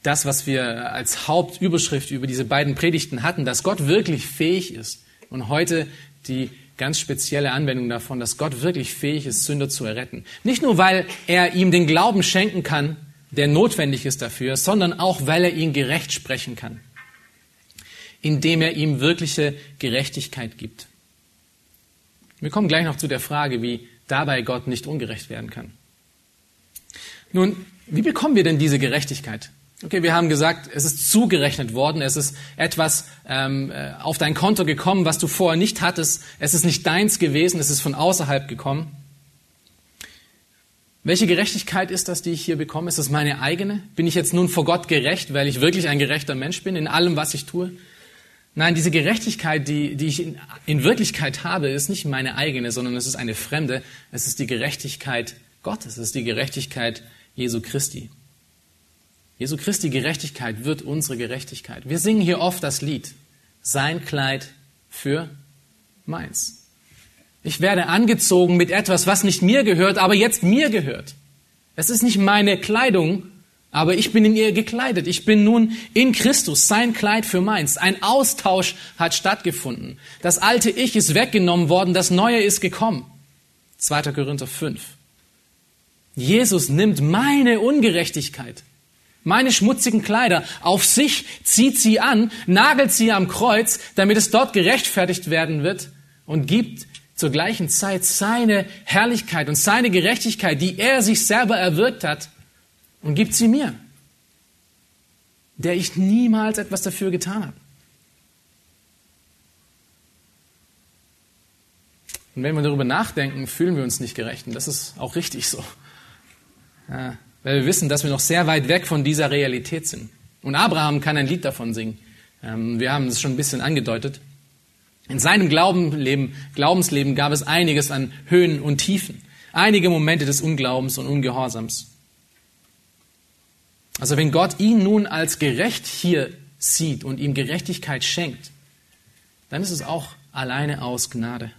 das, was wir als Hauptüberschrift über diese beiden Predigten hatten, dass Gott wirklich fähig ist. Und heute die ganz spezielle Anwendung davon, dass Gott wirklich fähig ist, Sünder zu erretten. Nicht nur, weil er ihm den Glauben schenken kann, der notwendig ist dafür, sondern auch, weil er ihn gerecht sprechen kann, indem er ihm wirkliche Gerechtigkeit gibt. Wir kommen gleich noch zu der Frage, wie dabei Gott nicht ungerecht werden kann. Nun, wie bekommen wir denn diese Gerechtigkeit? Okay, wir haben gesagt, es ist zugerechnet worden, es ist etwas ähm, äh, auf dein Konto gekommen, was du vorher nicht hattest, es ist nicht deins gewesen, es ist von außerhalb gekommen. Welche Gerechtigkeit ist das, die ich hier bekomme? Ist das meine eigene? Bin ich jetzt nun vor Gott gerecht, weil ich wirklich ein gerechter Mensch bin in allem, was ich tue? Nein, diese Gerechtigkeit, die, die ich in, in Wirklichkeit habe, ist nicht meine eigene, sondern es ist eine fremde. Es ist die Gerechtigkeit Gottes, es ist die Gerechtigkeit Jesu Christi. Jesu Christi Gerechtigkeit wird unsere Gerechtigkeit. Wir singen hier oft das Lied, sein Kleid für meins. Ich werde angezogen mit etwas, was nicht mir gehört, aber jetzt mir gehört. Es ist nicht meine Kleidung, aber ich bin in ihr gekleidet. Ich bin nun in Christus, sein Kleid für meins. Ein Austausch hat stattgefunden. Das alte Ich ist weggenommen worden, das neue ist gekommen. 2. Korinther 5. Jesus nimmt meine Ungerechtigkeit, meine schmutzigen Kleider auf sich, zieht sie an, nagelt sie am Kreuz, damit es dort gerechtfertigt werden wird und gibt zur gleichen Zeit seine Herrlichkeit und seine Gerechtigkeit, die er sich selber erwirkt hat, und gibt sie mir, der ich niemals etwas dafür getan habe. Und wenn wir darüber nachdenken, fühlen wir uns nicht gerecht. Und das ist auch richtig so. Ja, weil wir wissen, dass wir noch sehr weit weg von dieser Realität sind. Und Abraham kann ein Lied davon singen. Ähm, wir haben es schon ein bisschen angedeutet. In seinem Glaubensleben, Glaubensleben gab es einiges an Höhen und Tiefen. Einige Momente des Unglaubens und Ungehorsams. Also wenn Gott ihn nun als gerecht hier sieht und ihm Gerechtigkeit schenkt, dann ist es auch alleine aus Gnade.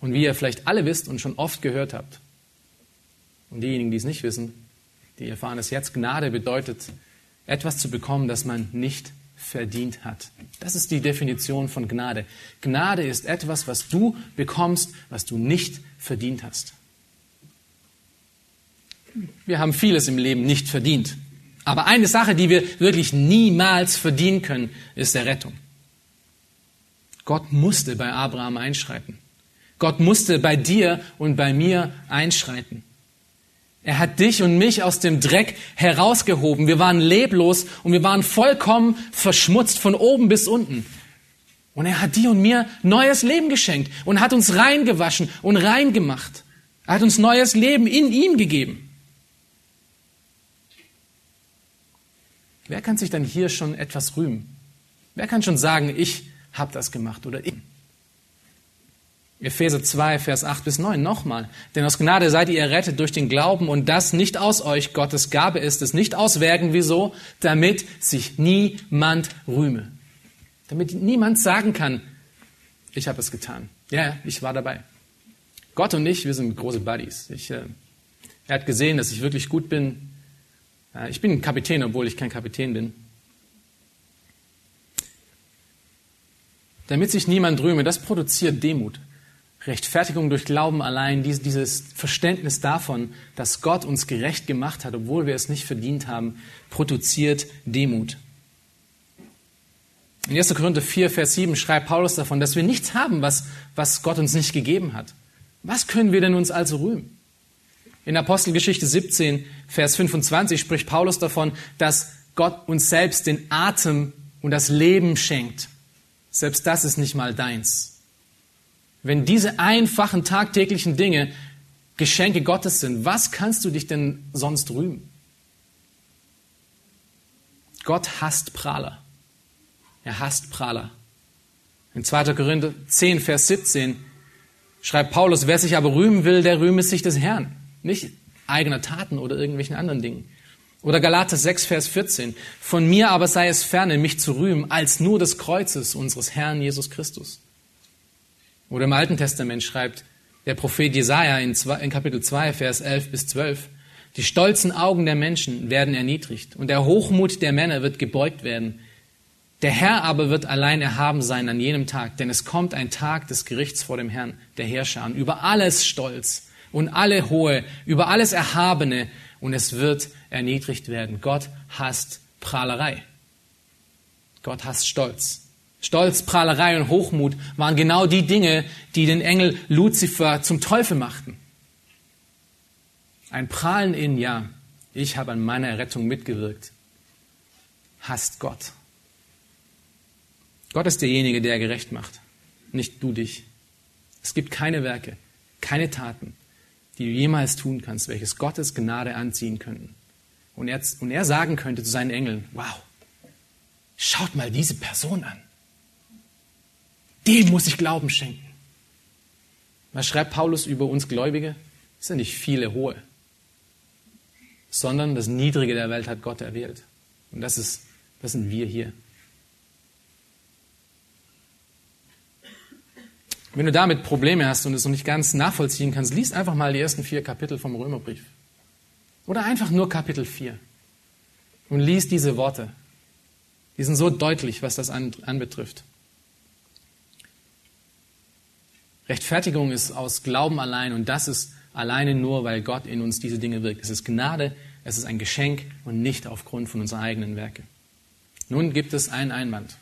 Und wie ihr vielleicht alle wisst und schon oft gehört habt, und diejenigen, die es nicht wissen, die erfahren es jetzt, Gnade bedeutet, etwas zu bekommen, das man nicht verdient hat. Das ist die Definition von Gnade. Gnade ist etwas, was du bekommst, was du nicht verdient hast. Wir haben vieles im Leben nicht verdient. Aber eine Sache, die wir wirklich niemals verdienen können, ist der Rettung. Gott musste bei Abraham einschreiten. Gott musste bei dir und bei mir einschreiten. Er hat dich und mich aus dem Dreck herausgehoben. Wir waren leblos und wir waren vollkommen verschmutzt von oben bis unten. Und er hat dir und mir neues Leben geschenkt und hat uns reingewaschen und reingemacht. Er hat uns neues Leben in ihm gegeben. Wer kann sich dann hier schon etwas rühmen? Wer kann schon sagen, ich habe das gemacht oder ich? Epheser 2, Vers 8 bis 9 nochmal. Denn aus Gnade seid ihr errettet durch den Glauben und das nicht aus euch, Gottes Gabe ist es, nicht aus Werken, wieso? Damit sich niemand rühme. Damit niemand sagen kann, ich habe es getan. Ja, ich war dabei. Gott und ich, wir sind große Buddies. Ich, äh, er hat gesehen, dass ich wirklich gut bin, ich bin Kapitän, obwohl ich kein Kapitän bin. Damit sich niemand rühme, das produziert Demut. Rechtfertigung durch Glauben allein, dieses Verständnis davon, dass Gott uns gerecht gemacht hat, obwohl wir es nicht verdient haben, produziert Demut. In 1. Korinther 4, Vers 7 schreibt Paulus davon, dass wir nichts haben, was, was Gott uns nicht gegeben hat. Was können wir denn uns also rühmen? In Apostelgeschichte 17, Vers 25 spricht Paulus davon, dass Gott uns selbst den Atem und das Leben schenkt. Selbst das ist nicht mal deins. Wenn diese einfachen tagtäglichen Dinge Geschenke Gottes sind, was kannst du dich denn sonst rühmen? Gott hasst Prahler. Er hasst Prahler. In 2. Korinther 10, Vers 17 schreibt Paulus, wer sich aber rühmen will, der rühme sich des Herrn nicht eigener Taten oder irgendwelchen anderen Dingen. Oder Galater 6, Vers 14. Von mir aber sei es ferne, mich zu rühmen, als nur des Kreuzes unseres Herrn Jesus Christus. Oder im Alten Testament schreibt der Prophet Jesaja in, Kapitel 2, Vers 11 bis 12. Die stolzen Augen der Menschen werden erniedrigt und der Hochmut der Männer wird gebeugt werden. Der Herr aber wird allein erhaben sein an jenem Tag, denn es kommt ein Tag des Gerichts vor dem Herrn, der Herrscher an, über alles Stolz und alle Hohe, über alles Erhabene und es wird erniedrigt werden. Gott hasst Prahlerei. Gott hasst Stolz. Stolz, Prahlerei und Hochmut waren genau die Dinge, die den Engel Luzifer zum Teufel machten. Ein Prahlen in, ja, ich habe an meiner Errettung mitgewirkt, hasst Gott. Gott ist derjenige, der gerecht macht, nicht du dich. Es gibt keine Werke, keine Taten, die du jemals tun kannst, welches Gottes Gnade anziehen könnten. Und er, und er sagen könnte zu seinen Engeln, wow, schaut mal diese Person an. Dem muss ich Glauben schenken. Was schreibt Paulus über uns Gläubige? Es sind nicht viele hohe, sondern das Niedrige der Welt hat Gott erwählt. Und das, ist, das sind wir hier. Wenn du damit Probleme hast und es noch nicht ganz nachvollziehen kannst, lies einfach mal die ersten vier Kapitel vom Römerbrief. Oder einfach nur Kapitel 4. Und lies diese Worte. Die sind so deutlich, was das anbetrifft. Rechtfertigung ist aus Glauben allein und das ist alleine nur, weil Gott in uns diese Dinge wirkt. Es ist Gnade, es ist ein Geschenk und nicht aufgrund von unseren eigenen Werke. Nun gibt es einen Einwand.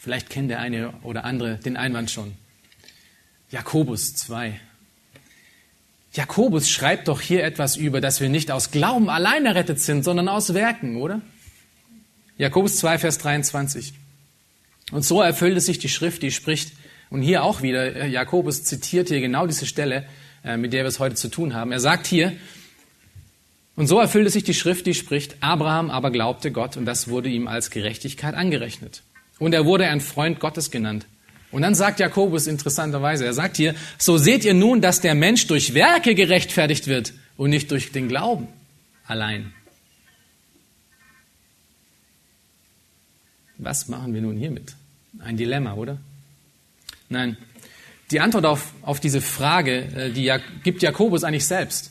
Vielleicht kennt der eine oder andere den Einwand schon. Jakobus 2. Jakobus schreibt doch hier etwas über, dass wir nicht aus Glauben allein errettet sind, sondern aus Werken, oder? Jakobus 2, Vers 23. Und so erfüllte sich die Schrift, die spricht, Und hier auch wieder, äh, Jakobus zitiert hier genau diese Stelle, äh, mit der wir es heute zu tun haben. Er sagt hier, und so erfüllte sich die Schrift, die spricht, Abraham aber glaubte Gott und das wurde ihm als Gerechtigkeit angerechnet. Und er wurde ein Freund Gottes genannt. Und dann sagt Jakobus interessanterweise, er sagt hier, so seht ihr nun, dass der Mensch durch Werke gerechtfertigt wird und nicht durch den Glauben allein. Was machen wir nun hiermit? Ein Dilemma, oder? Nein. Die Antwort auf, auf diese Frage, äh, die gibt Jakobus eigentlich selbst.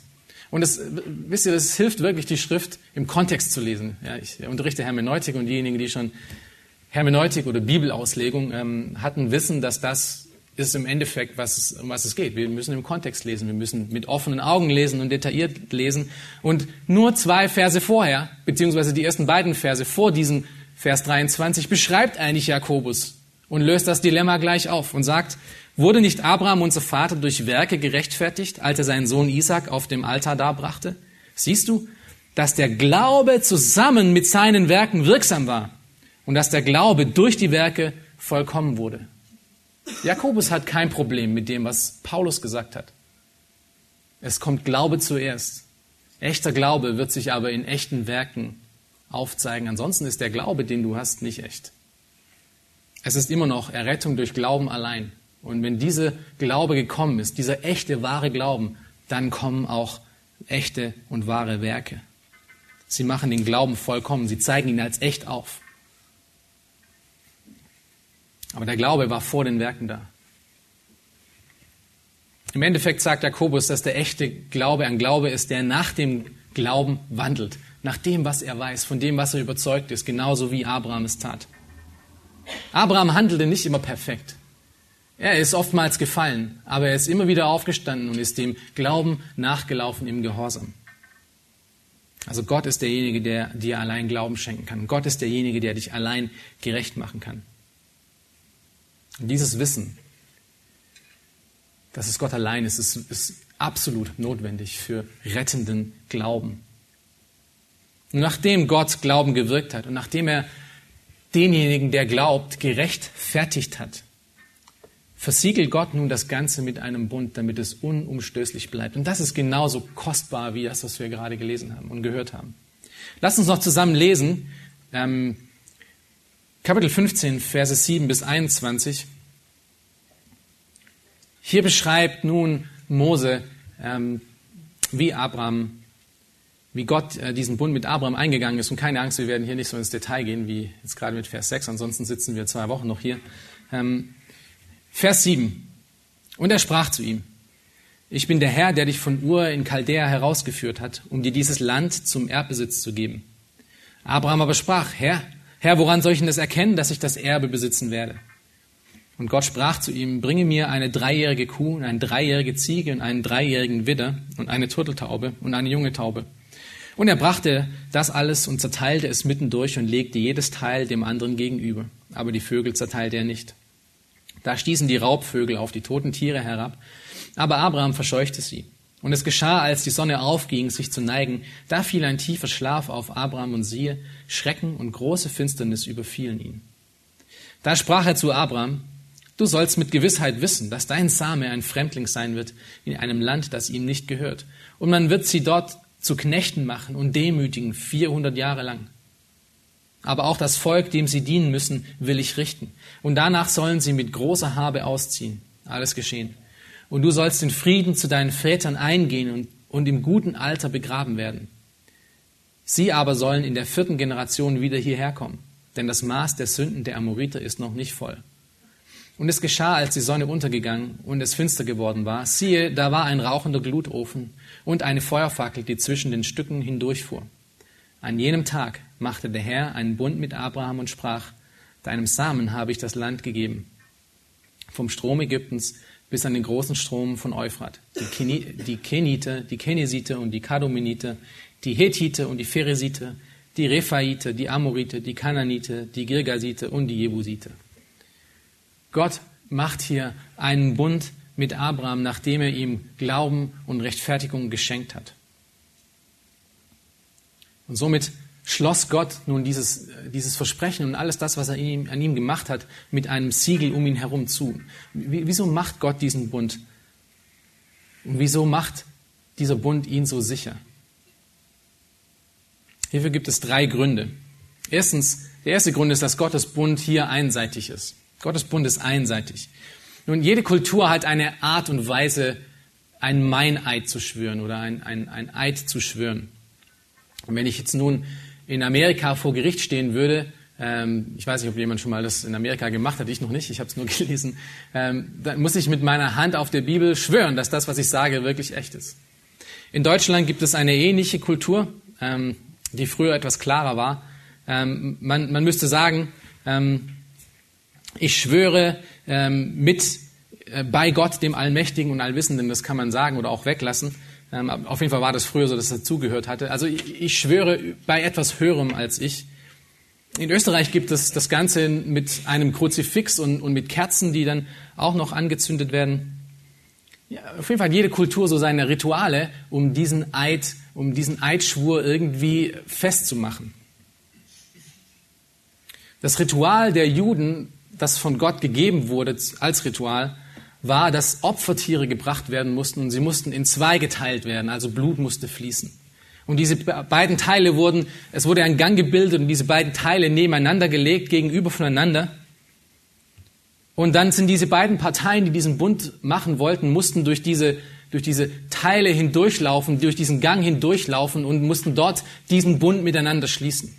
Und das, wisst ihr, das hilft wirklich, die Schrift im Kontext zu lesen. Ja, ich unterrichte Hermeneutik und diejenigen, die schon Hermeneutik oder Bibelauslegung ähm, hatten, wissen, dass das ist im Endeffekt, was es, um was es geht. Wir müssen im Kontext lesen, wir müssen mit offenen Augen lesen und detailliert lesen. Und nur zwei Verse vorher, beziehungsweise die ersten beiden Verse vor diesem Vers 23, beschreibt eigentlich Jakobus und löst das Dilemma gleich auf und sagt, Wurde nicht Abraham, unser Vater, durch Werke gerechtfertigt, als er seinen Sohn Isaac auf dem Altar darbrachte? Siehst du, dass der Glaube zusammen mit seinen Werken wirksam war und dass der Glaube durch die Werke vollkommen wurde. Jakobus hat kein Problem mit dem, was Paulus gesagt hat. Es kommt Glaube zuerst. Echter Glaube wird sich aber in echten Werken aufzeigen. Ansonsten ist der Glaube, den du hast, nicht echt. Es ist immer noch Errettung durch Glauben allein. Und wenn dieser Glaube gekommen ist, dieser echte, wahre Glauben, dann kommen auch echte und wahre Werke. Sie machen den Glauben vollkommen, sie zeigen ihn als echt auf. Aber der Glaube war vor den Werken da. Im Endeffekt sagt Jakobus, dass der echte Glaube ein Glaube ist, der nach dem Glauben wandelt, nach dem, was er weiß, von dem, was er überzeugt ist, genauso wie Abraham es tat. Abraham handelte nicht immer perfekt. Er ist oftmals gefallen, aber er ist immer wieder aufgestanden und ist dem Glauben nachgelaufen im Gehorsam. Also Gott ist derjenige, der dir allein Glauben schenken kann. Gott ist derjenige, der dich allein gerecht machen kann. Und dieses Wissen, dass es Gott allein ist, ist, ist absolut notwendig für rettenden Glauben. Und nachdem Gott Glauben gewirkt hat und nachdem er denjenigen, der glaubt, gerechtfertigt hat, versiegelt Gott nun das Ganze mit einem Bund, damit es unumstößlich bleibt. Und das ist genauso kostbar wie das, was wir gerade gelesen haben und gehört haben. Lass uns noch zusammen lesen. Ähm, Kapitel 15, Verse 7 bis 21. Hier beschreibt nun Mose, ähm, wie Abraham, wie Gott äh, diesen Bund mit Abraham eingegangen ist. Und keine Angst, wir werden hier nicht so ins Detail gehen, wie jetzt gerade mit Vers 6, ansonsten sitzen wir zwei Wochen noch hier. Ähm, Vers 7. Und er sprach zu ihm, ich bin der Herr, der dich von Ur in Chaldea herausgeführt hat, um dir dieses Land zum Erbbesitz zu geben. Abraham aber sprach, Herr, Herr, woran soll ich denn das erkennen, dass ich das Erbe besitzen werde? Und Gott sprach zu ihm, bringe mir eine dreijährige Kuh und eine dreijährige Ziege und einen dreijährigen Widder und eine Turteltaube und eine junge Taube. Und er brachte das alles und zerteilte es mittendurch und legte jedes Teil dem anderen gegenüber. Aber die Vögel zerteilte er nicht. Da stießen die Raubvögel auf die toten Tiere herab, aber Abraham verscheuchte sie. Und es geschah, als die Sonne aufging, sich zu neigen, da fiel ein tiefer Schlaf auf Abraham und siehe, Schrecken und große Finsternis überfielen ihn. Da sprach er zu Abraham, Du sollst mit Gewissheit wissen, dass dein Same ein Fremdling sein wird in einem Land, das ihm nicht gehört. Und man wird sie dort zu Knechten machen und demütigen 400 Jahre lang. Aber auch das Volk, dem sie dienen müssen, will ich richten. Und danach sollen sie mit großer Habe ausziehen. Alles geschehen. Und du sollst in Frieden zu deinen Vätern eingehen und, und im guten Alter begraben werden. Sie aber sollen in der vierten Generation wieder hierher kommen, denn das Maß der Sünden der Amoriter ist noch nicht voll. Und es geschah, als die Sonne untergegangen und es finster geworden war, siehe, da war ein rauchender Glutofen und eine Feuerfackel, die zwischen den Stücken hindurchfuhr. An jenem Tag machte der Herr einen Bund mit Abraham und sprach, Deinem Samen habe ich das Land gegeben, vom Strom Ägyptens bis an den großen Strom von Euphrat. Die, Kenite, die Kenesite und die Kadominite, die Hethite und die Pheresite, die Rephaite, die Amorite, die Kananite, die Girgasite und die Jebusite. Gott macht hier einen Bund mit Abraham, nachdem er ihm Glauben und Rechtfertigung geschenkt hat. Und somit schloss Gott nun dieses, dieses Versprechen und alles das, was er ihm, an ihm gemacht hat, mit einem Siegel um ihn herum zu. Wieso macht Gott diesen Bund? Und wieso macht dieser Bund ihn so sicher? Hierfür gibt es drei Gründe. Erstens, der erste Grund ist, dass Gottes Bund hier einseitig ist. Gottes Bund ist einseitig. Nun, jede Kultur hat eine Art und Weise, ein Meineid zu schwören oder ein, ein, ein Eid zu schwören. Und wenn ich jetzt nun in Amerika vor Gericht stehen würde, ähm, ich weiß nicht, ob jemand schon mal das in Amerika gemacht hat, ich noch nicht, ich habe es nur gelesen, ähm, dann muss ich mit meiner Hand auf der Bibel schwören, dass das, was ich sage, wirklich echt ist. In Deutschland gibt es eine ähnliche Kultur, ähm, die früher etwas klarer war. Ähm, man, man müsste sagen, ähm, ich schwöre ähm, mit äh, bei Gott, dem Allmächtigen und Allwissenden, das kann man sagen oder auch weglassen. Ähm, auf jeden Fall war das früher so, dass es dazugehört hatte. Also ich, ich schwöre bei etwas Höherem als ich. In Österreich gibt es das Ganze mit einem Kruzifix und, und mit Kerzen, die dann auch noch angezündet werden. Ja, auf jeden Fall hat jede Kultur so seine Rituale, um diesen Eid, um diesen Eidschwur irgendwie festzumachen. Das Ritual der Juden, das von Gott gegeben wurde als Ritual, war, dass Opfertiere gebracht werden mussten und sie mussten in zwei geteilt werden, also Blut musste fließen. Und diese beiden Teile wurden, es wurde ein Gang gebildet und diese beiden Teile nebeneinander gelegt, gegenüber voneinander. Und dann sind diese beiden Parteien, die diesen Bund machen wollten, mussten durch diese, durch diese Teile hindurchlaufen, durch diesen Gang hindurchlaufen und mussten dort diesen Bund miteinander schließen.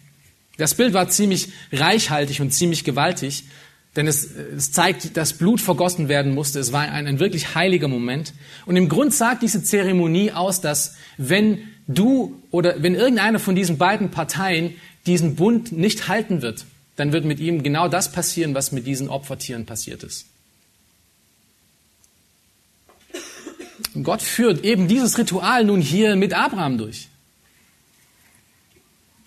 Das Bild war ziemlich reichhaltig und ziemlich gewaltig. Denn es, es zeigt, dass Blut vergossen werden musste. Es war ein, ein wirklich heiliger Moment. Und im Grund sagt diese Zeremonie aus, dass wenn du oder wenn irgendeine von diesen beiden Parteien diesen Bund nicht halten wird, dann wird mit ihm genau das passieren, was mit diesen Opfertieren passiert ist. Und Gott führt eben dieses Ritual nun hier mit Abraham durch.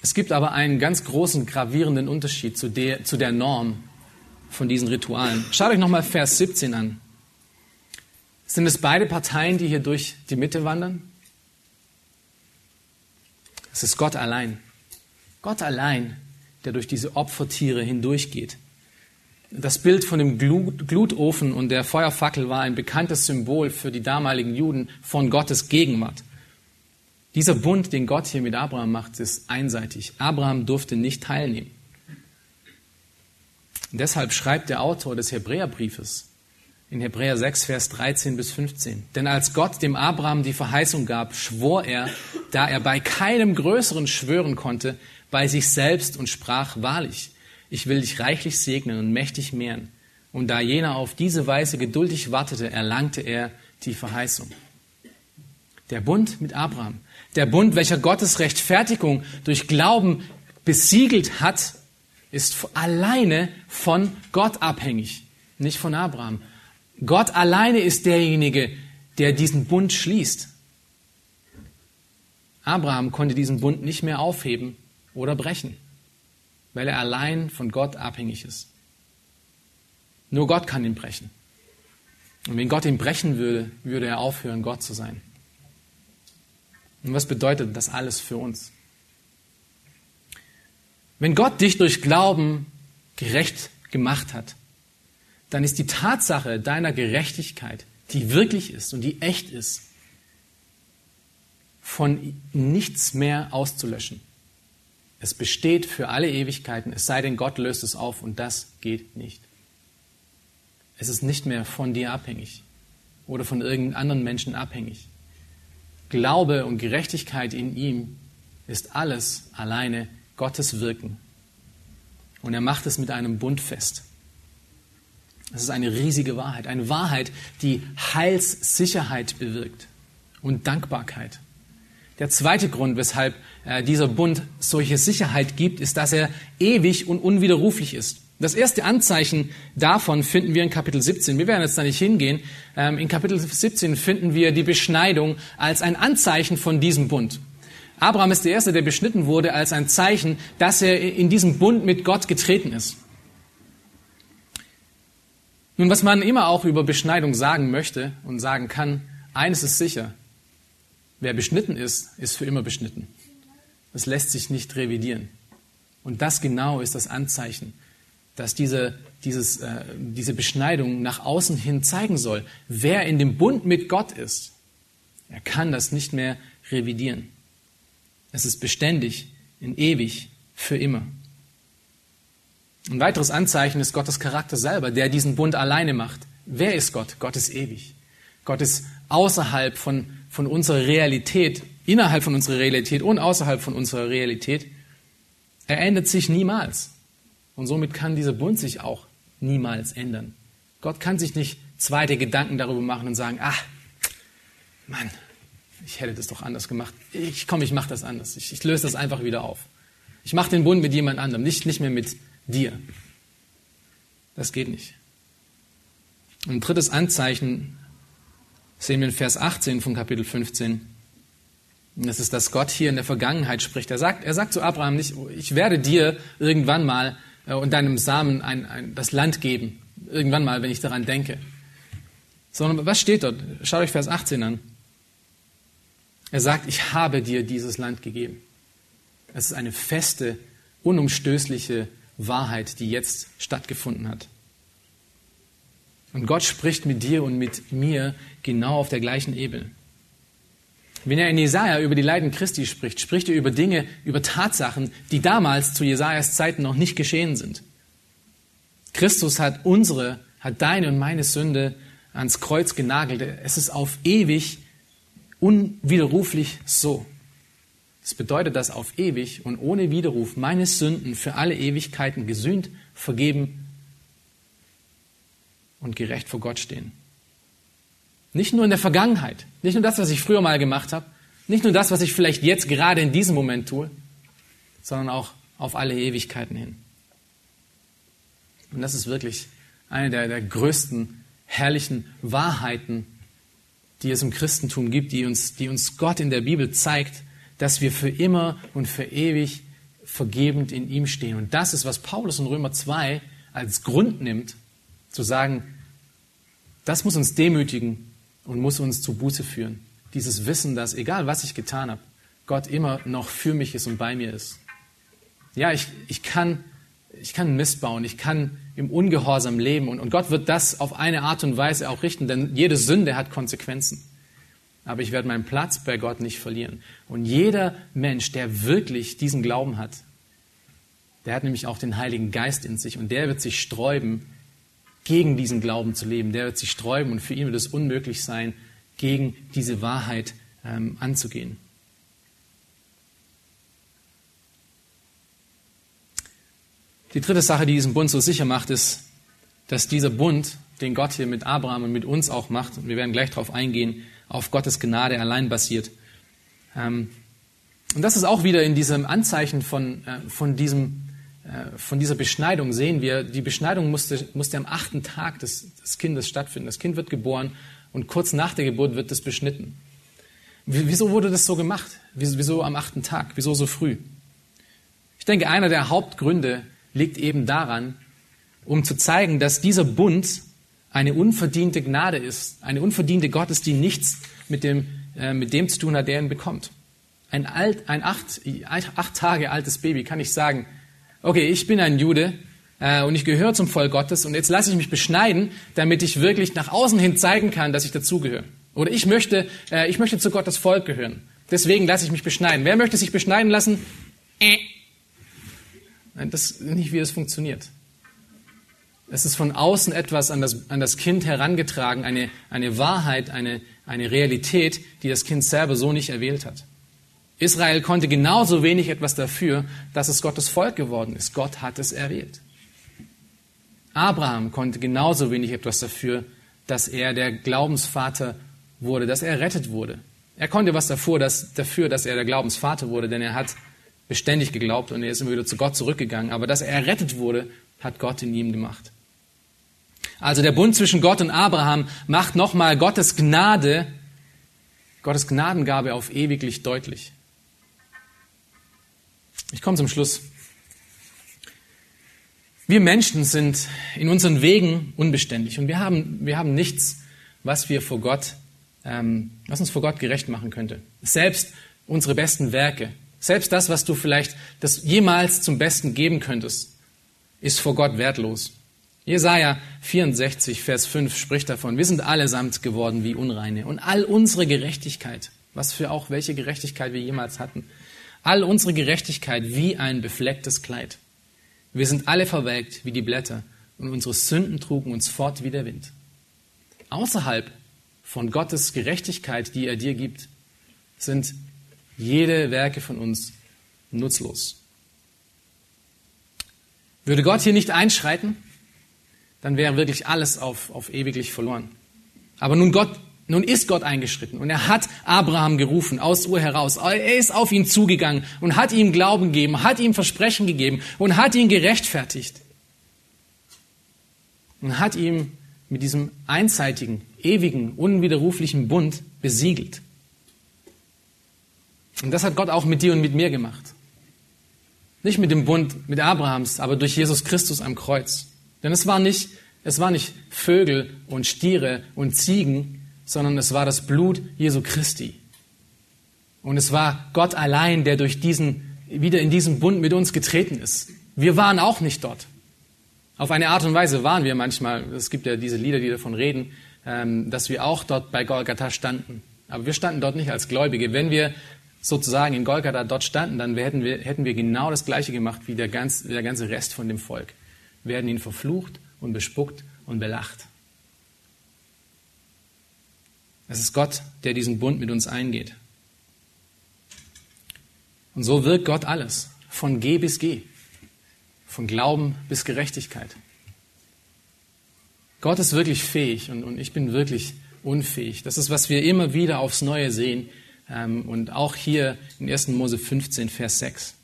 Es gibt aber einen ganz großen, gravierenden Unterschied zu der, zu der Norm, von diesen Ritualen. Schaut euch nochmal Vers 17 an. Sind es beide Parteien, die hier durch die Mitte wandern? Es ist Gott allein. Gott allein, der durch diese Opfertiere hindurchgeht. Das Bild von dem Glutofen und der Feuerfackel war ein bekanntes Symbol für die damaligen Juden von Gottes Gegenwart. Dieser Bund, den Gott hier mit Abraham macht, ist einseitig. Abraham durfte nicht teilnehmen. Deshalb schreibt der Autor des Hebräerbriefes in Hebräer 6, Vers 13 bis 15. Denn als Gott dem Abraham die Verheißung gab, schwor er, da er bei keinem Größeren schwören konnte, bei sich selbst und sprach wahrlich, ich will dich reichlich segnen und mächtig mehren. Und da jener auf diese Weise geduldig wartete, erlangte er die Verheißung. Der Bund mit Abraham, der Bund, welcher Gottes Rechtfertigung durch Glauben besiegelt hat, ist alleine von Gott abhängig, nicht von Abraham. Gott alleine ist derjenige, der diesen Bund schließt. Abraham konnte diesen Bund nicht mehr aufheben oder brechen, weil er allein von Gott abhängig ist. Nur Gott kann ihn brechen. Und wenn Gott ihn brechen würde, würde er aufhören, Gott zu sein. Und was bedeutet das alles für uns? Wenn Gott dich durch Glauben gerecht gemacht hat, dann ist die Tatsache deiner Gerechtigkeit, die wirklich ist und die echt ist, von nichts mehr auszulöschen. Es besteht für alle Ewigkeiten, es sei denn, Gott löst es auf und das geht nicht. Es ist nicht mehr von dir abhängig oder von irgendeinem anderen Menschen abhängig. Glaube und Gerechtigkeit in ihm ist alles alleine Gottes Wirken. Und er macht es mit einem Bund fest. Das ist eine riesige Wahrheit. Eine Wahrheit, die Heilssicherheit bewirkt und Dankbarkeit. Der zweite Grund, weshalb äh, dieser Bund solche Sicherheit gibt, ist, dass er ewig und unwiderruflich ist. Das erste Anzeichen davon finden wir in Kapitel 17. Wir werden jetzt da nicht hingehen. Ähm, in Kapitel 17 finden wir die Beschneidung als ein Anzeichen von diesem Bund. Abraham ist der Erste, der beschnitten wurde als ein Zeichen, dass er in diesen Bund mit Gott getreten ist. Nun, was man immer auch über Beschneidung sagen möchte und sagen kann, eines ist sicher, wer beschnitten ist, ist für immer beschnitten. Es lässt sich nicht revidieren. Und das genau ist das Anzeichen, dass diese, dieses, äh, diese Beschneidung nach außen hin zeigen soll. Wer in dem Bund mit Gott ist, er kann das nicht mehr revidieren. Es ist beständig, in ewig, für immer. Ein weiteres Anzeichen ist Gottes Charakter selber, der diesen Bund alleine macht. Wer ist Gott? Gott ist ewig. Gott ist außerhalb von, von unserer Realität, innerhalb von unserer Realität und außerhalb von unserer Realität. Er ändert sich niemals. Und somit kann dieser Bund sich auch niemals ändern. Gott kann sich nicht zweite Gedanken darüber machen und sagen, ach, Mann, ich hätte das doch anders gemacht. Ich komme, ich mache das anders. Ich, ich, löse das einfach wieder auf. Ich mache den Bund mit jemand anderem, nicht, nicht mehr mit dir. Das geht nicht. Und ein drittes Anzeichen sehen wir in Vers 18 von Kapitel 15. Und das ist, dass Gott hier in der Vergangenheit spricht. Er sagt, er sagt zu Abraham nicht, ich werde dir irgendwann mal äh, und deinem Samen ein, ein, das Land geben. Irgendwann mal, wenn ich daran denke. Sondern was steht dort? Schaut euch Vers 18 an. Er sagt, ich habe dir dieses Land gegeben. Es ist eine feste, unumstößliche Wahrheit, die jetzt stattgefunden hat. Und Gott spricht mit dir und mit mir genau auf der gleichen Ebene. Wenn er in Jesaja über die Leiden Christi spricht, spricht er über Dinge, über Tatsachen, die damals zu Jesajas Zeiten noch nicht geschehen sind. Christus hat unsere, hat deine und meine Sünde ans Kreuz genagelt. Es ist auf ewig unwiderruflich so. Das bedeutet, dass auf ewig und ohne Widerruf meine Sünden für alle Ewigkeiten gesühnt, vergeben und gerecht vor Gott stehen. Nicht nur in der Vergangenheit, nicht nur das, was ich früher mal gemacht habe, nicht nur das, was ich vielleicht jetzt gerade in diesem Moment tue, sondern auch auf alle Ewigkeiten hin. Und das ist wirklich eine der, der größten, herrlichen Wahrheiten, die es im Christentum gibt, die uns, die uns Gott in der Bibel zeigt, dass wir für immer und für ewig vergebend in ihm stehen. Und das ist, was Paulus in Römer 2 als Grund nimmt, zu sagen, das muss uns demütigen und muss uns zu Buße führen. Dieses Wissen, dass egal was ich getan habe, Gott immer noch für mich ist und bei mir ist. Ja, ich, ich, kann, ich kann Mist bauen, ich kann im Ungehorsam leben und, und Gott wird das auf eine Art und Weise auch richten, denn jede Sünde hat Konsequenzen. Aber ich werde meinen Platz bei Gott nicht verlieren. Und jeder Mensch, der wirklich diesen Glauben hat, der hat nämlich auch den Heiligen Geist in sich und der wird sich sträuben, gegen diesen Glauben zu leben. Der wird sich sträuben und für ihn wird es unmöglich sein, gegen diese Wahrheit ähm, anzugehen. Die dritte Sache, die diesen Bund so sicher macht, ist, dass dieser Bund, den Gott hier mit Abraham und mit uns auch macht, und wir werden gleich darauf eingehen, auf Gottes Gnade allein basiert. Ähm, und das ist auch wieder in diesem Anzeichen von, äh, von, diesem, äh, von dieser Beschneidung sehen wir, die Beschneidung musste, musste am achten Tag des, des Kindes stattfinden. Das Kind wird geboren und kurz nach der Geburt wird es beschnitten. Wieso wurde das so gemacht? Wieso am achten Tag? Wieso so früh? Ich denke, einer der Hauptgründe liegt eben daran, um zu zeigen, dass dieser Bund eine unverdiente Gnade ist, eine unverdiente Gottes, die nichts mit dem, äh, mit dem zu tun hat, der ihn bekommt. Ein, alt, ein acht, acht Tage altes Baby kann ich sagen, okay, ich bin ein Jude äh, und ich gehöre zum Volk Gottes und jetzt lasse ich mich beschneiden, damit ich wirklich nach außen hin zeigen kann, dass ich dazugehöre. Oder ich möchte, äh, ich möchte zu Gottes Volk gehören. Deswegen lasse ich mich beschneiden. Wer möchte sich beschneiden lassen? Äh. Das ist nicht, wie das funktioniert. Es ist von außen etwas an das, an das Kind herangetragen, eine, eine Wahrheit, eine, eine Realität, die das Kind selber so nicht erwählt hat. Israel konnte genauso wenig etwas dafür, dass es Gottes Volk geworden ist. Gott hat es erwählt. Abraham konnte genauso wenig etwas dafür, dass er der Glaubensvater wurde, dass er errettet wurde. Er konnte was dafür dass, dafür, dass er der Glaubensvater wurde, denn er hat beständig geglaubt und er ist immer wieder zu Gott zurückgegangen. Aber dass er errettet wurde, hat Gott in ihm gemacht. Also der Bund zwischen Gott und Abraham macht nochmal Gottes Gnade, Gottes Gnadengabe auf ewiglich deutlich. Ich komme zum Schluss. Wir Menschen sind in unseren Wegen unbeständig und wir haben, wir haben nichts, was wir vor Gott, ähm, was uns vor Gott gerecht machen könnte. Selbst unsere besten Werke Selbst das, was du vielleicht das jemals zum Besten geben könntest, ist vor Gott wertlos. Jesaja 64, Vers 5 spricht davon, wir sind allesamt geworden wie Unreine und all unsere Gerechtigkeit, was für auch welche Gerechtigkeit wir jemals hatten, all unsere Gerechtigkeit wie ein beflecktes Kleid. Wir sind alle verwelkt wie die Blätter und unsere Sünden trugen uns fort wie der Wind. Außerhalb von Gottes Gerechtigkeit, die er dir gibt, sind jede Werke von uns nutzlos. Würde Gott hier nicht einschreiten, dann wäre wirklich alles auf, auf ewiglich verloren. Aber nun Gott, nun ist Gott eingeschritten und er hat Abraham gerufen aus Ur heraus. Er ist auf ihn zugegangen und hat ihm Glauben gegeben, hat ihm Versprechen gegeben und hat ihn gerechtfertigt. Und hat ihm mit diesem einseitigen, ewigen, unwiderruflichen Bund besiegelt. Und das hat Gott auch mit dir und mit mir gemacht. Nicht mit dem Bund mit Abrahams, aber durch Jesus Christus am Kreuz. Denn es war nicht, es war nicht Vögel und Stiere und Ziegen, sondern es war das Blut Jesu Christi. Und es war Gott allein, der durch diesen, wieder in diesen Bund mit uns getreten ist. Wir waren auch nicht dort. Auf eine Art und Weise waren wir manchmal, es gibt ja diese Lieder, die davon reden, ähm, dass wir auch dort bei Golgatha standen. Aber wir standen dort nicht als Gläubige. Wenn wir sozusagen in Golgatha dort standen, dann hätten wir, hätten wir genau das Gleiche gemacht wie der, ganz, der ganze Rest von dem Volk. Wir hätten ihn verflucht und bespuckt und belacht. Es ist Gott, der diesen Bund mit uns eingeht. Und so wirkt Gott alles, von G bis G von Glauben bis Gerechtigkeit. Gott ist wirklich fähig und, und ich bin wirklich unfähig. Das ist, was wir immer wieder aufs Neue sehen und auch hier in 1. Mose 15, Vers 6.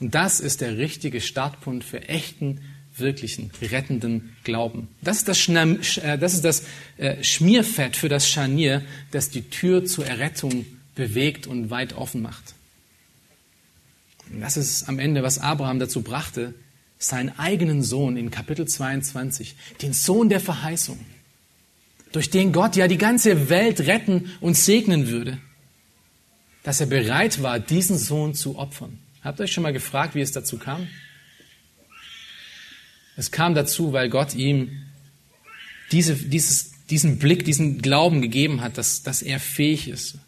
Und das ist der richtige Startpunkt für echten, wirklichen, rettenden Glauben. Das ist das, Schna äh, das, ist das äh, Schmierfett für das Scharnier, das die Tür zur Errettung bewegt und weit offen macht. Und das ist am Ende, was Abraham dazu brachte, seinen eigenen Sohn in Kapitel 22, den Sohn der Verheißung, durch den Gott ja die ganze Welt retten und segnen würde, dass er bereit war, diesen Sohn zu opfern. Habt ihr euch schon mal gefragt, wie es dazu kam? Es kam dazu, weil Gott ihm diese, dieses, diesen Blick, diesen Glauben gegeben hat, dass, dass er fähig ist,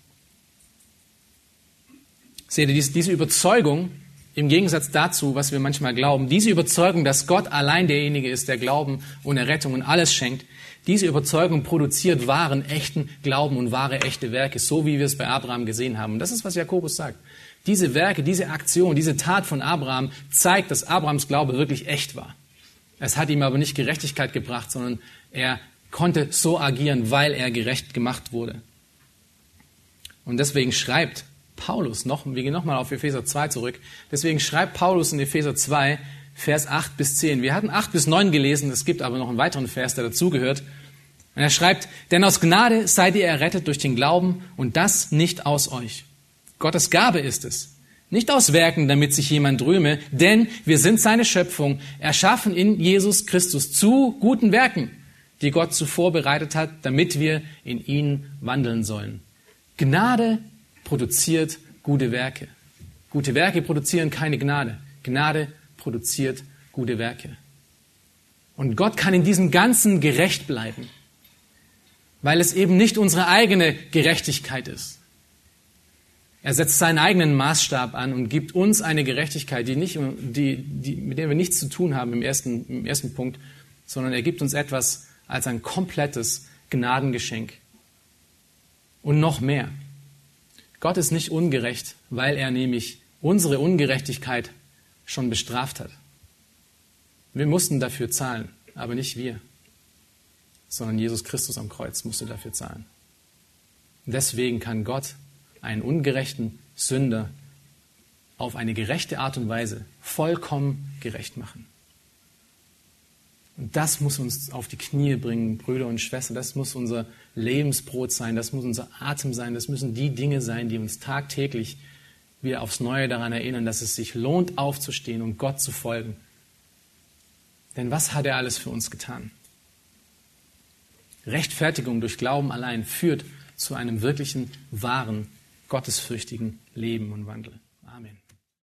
Seht ihr, diese Überzeugung, im Gegensatz dazu, was wir manchmal glauben, diese Überzeugung, dass Gott allein derjenige ist, der Glauben und Errettung und alles schenkt, diese Überzeugung produziert wahren, echten Glauben und wahre, echte Werke, so wie wir es bei Abraham gesehen haben. Und das ist, was Jakobus sagt. Diese Werke, diese Aktion, diese Tat von Abraham zeigt, dass Abrahams Glaube wirklich echt war. Es hat ihm aber nicht Gerechtigkeit gebracht, sondern er konnte so agieren, weil er gerecht gemacht wurde. Und deswegen schreibt Paulus noch, wir gehen nochmal auf Epheser 2 zurück, deswegen schreibt Paulus in Epheser 2, Vers 8 bis 10. Wir hatten 8 bis 9 gelesen, es gibt aber noch einen weiteren Vers, der dazugehört. Und er schreibt, denn aus Gnade seid ihr errettet durch den Glauben und das nicht aus euch. Gottes Gabe ist es. Nicht aus Werken, damit sich jemand rühme, denn wir sind seine Schöpfung, erschaffen in Jesus Christus zu guten Werken, die Gott zuvor bereitet hat, damit wir in ihnen wandeln sollen. Gnade produziert gute Werke. Gute Werke produzieren keine Gnade. Gnade produziert gute Werke. Und Gott kann in diesem Ganzen gerecht bleiben, weil es eben nicht unsere eigene Gerechtigkeit ist. Er setzt seinen eigenen Maßstab an und gibt uns eine Gerechtigkeit, die nicht, die, die, mit der wir nichts zu tun haben im ersten, im ersten Punkt, sondern er gibt uns etwas als ein komplettes Gnadengeschenk. Und noch mehr. Gott ist nicht ungerecht, weil er nämlich unsere Ungerechtigkeit schon bestraft hat. Wir mussten dafür zahlen, aber nicht wir, sondern Jesus Christus am Kreuz musste dafür zahlen. Deswegen kann Gott einen ungerechten Sünder auf eine gerechte Art und Weise vollkommen gerecht machen. Und das muss uns auf die Knie bringen, Brüder und Schwestern. Das muss unser Lebensbrot sein. Das muss unser Atem sein. Das müssen die Dinge sein, die uns tagtäglich wieder aufs Neue daran erinnern, dass es sich lohnt, aufzustehen und Gott zu folgen. Denn was hat er alles für uns getan? Rechtfertigung durch Glauben allein führt zu einem wirklichen, wahren, gottesfürchtigen Leben und Wandel.